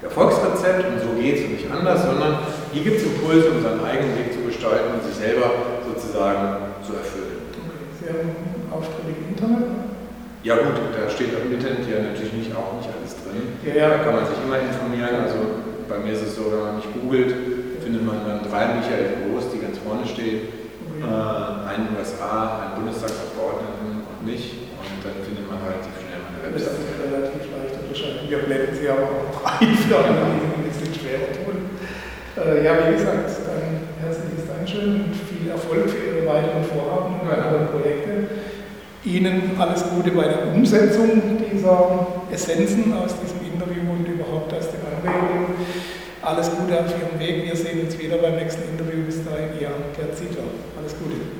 Erfolgsrezept und so geht es und nicht anders, sondern hier gibt es Impulse, um seinen eigenen Weg zu gestalten und sich selber sozusagen zu erfüllen. Okay. Sie haben im Internet? Ja gut, da steht im Internet ja natürlich nicht, auch nicht alles drin. Ja, ja. Da kann man sich immer informieren. Also bei mir ist es so, wenn man mich googelt, findet man dann drei Michael Groß, die ganz vorne stehen äh, einen USA, einen Bundestagsabgeordneten und mich. Und dann findet man relativ schnell meine Webseite. Das ist relativ leicht unterscheiden. Wir blenden sie aber auch ein die ein bisschen schwerer tun. Äh, ja, wie gesagt, dann herzliches Dankeschön und viel Erfolg für Ihre weiteren Vorhaben und weiteren Projekte. Ihnen alles Gute bei der Umsetzung dieser Essenzen aus diesem Interview und überhaupt aus den Anregungen. Alles Gute auf Ihrem Weg. Wir sehen uns wieder beim nächsten Interview. Bis dahin, Ihr Gerd Zietler. Alles Gute.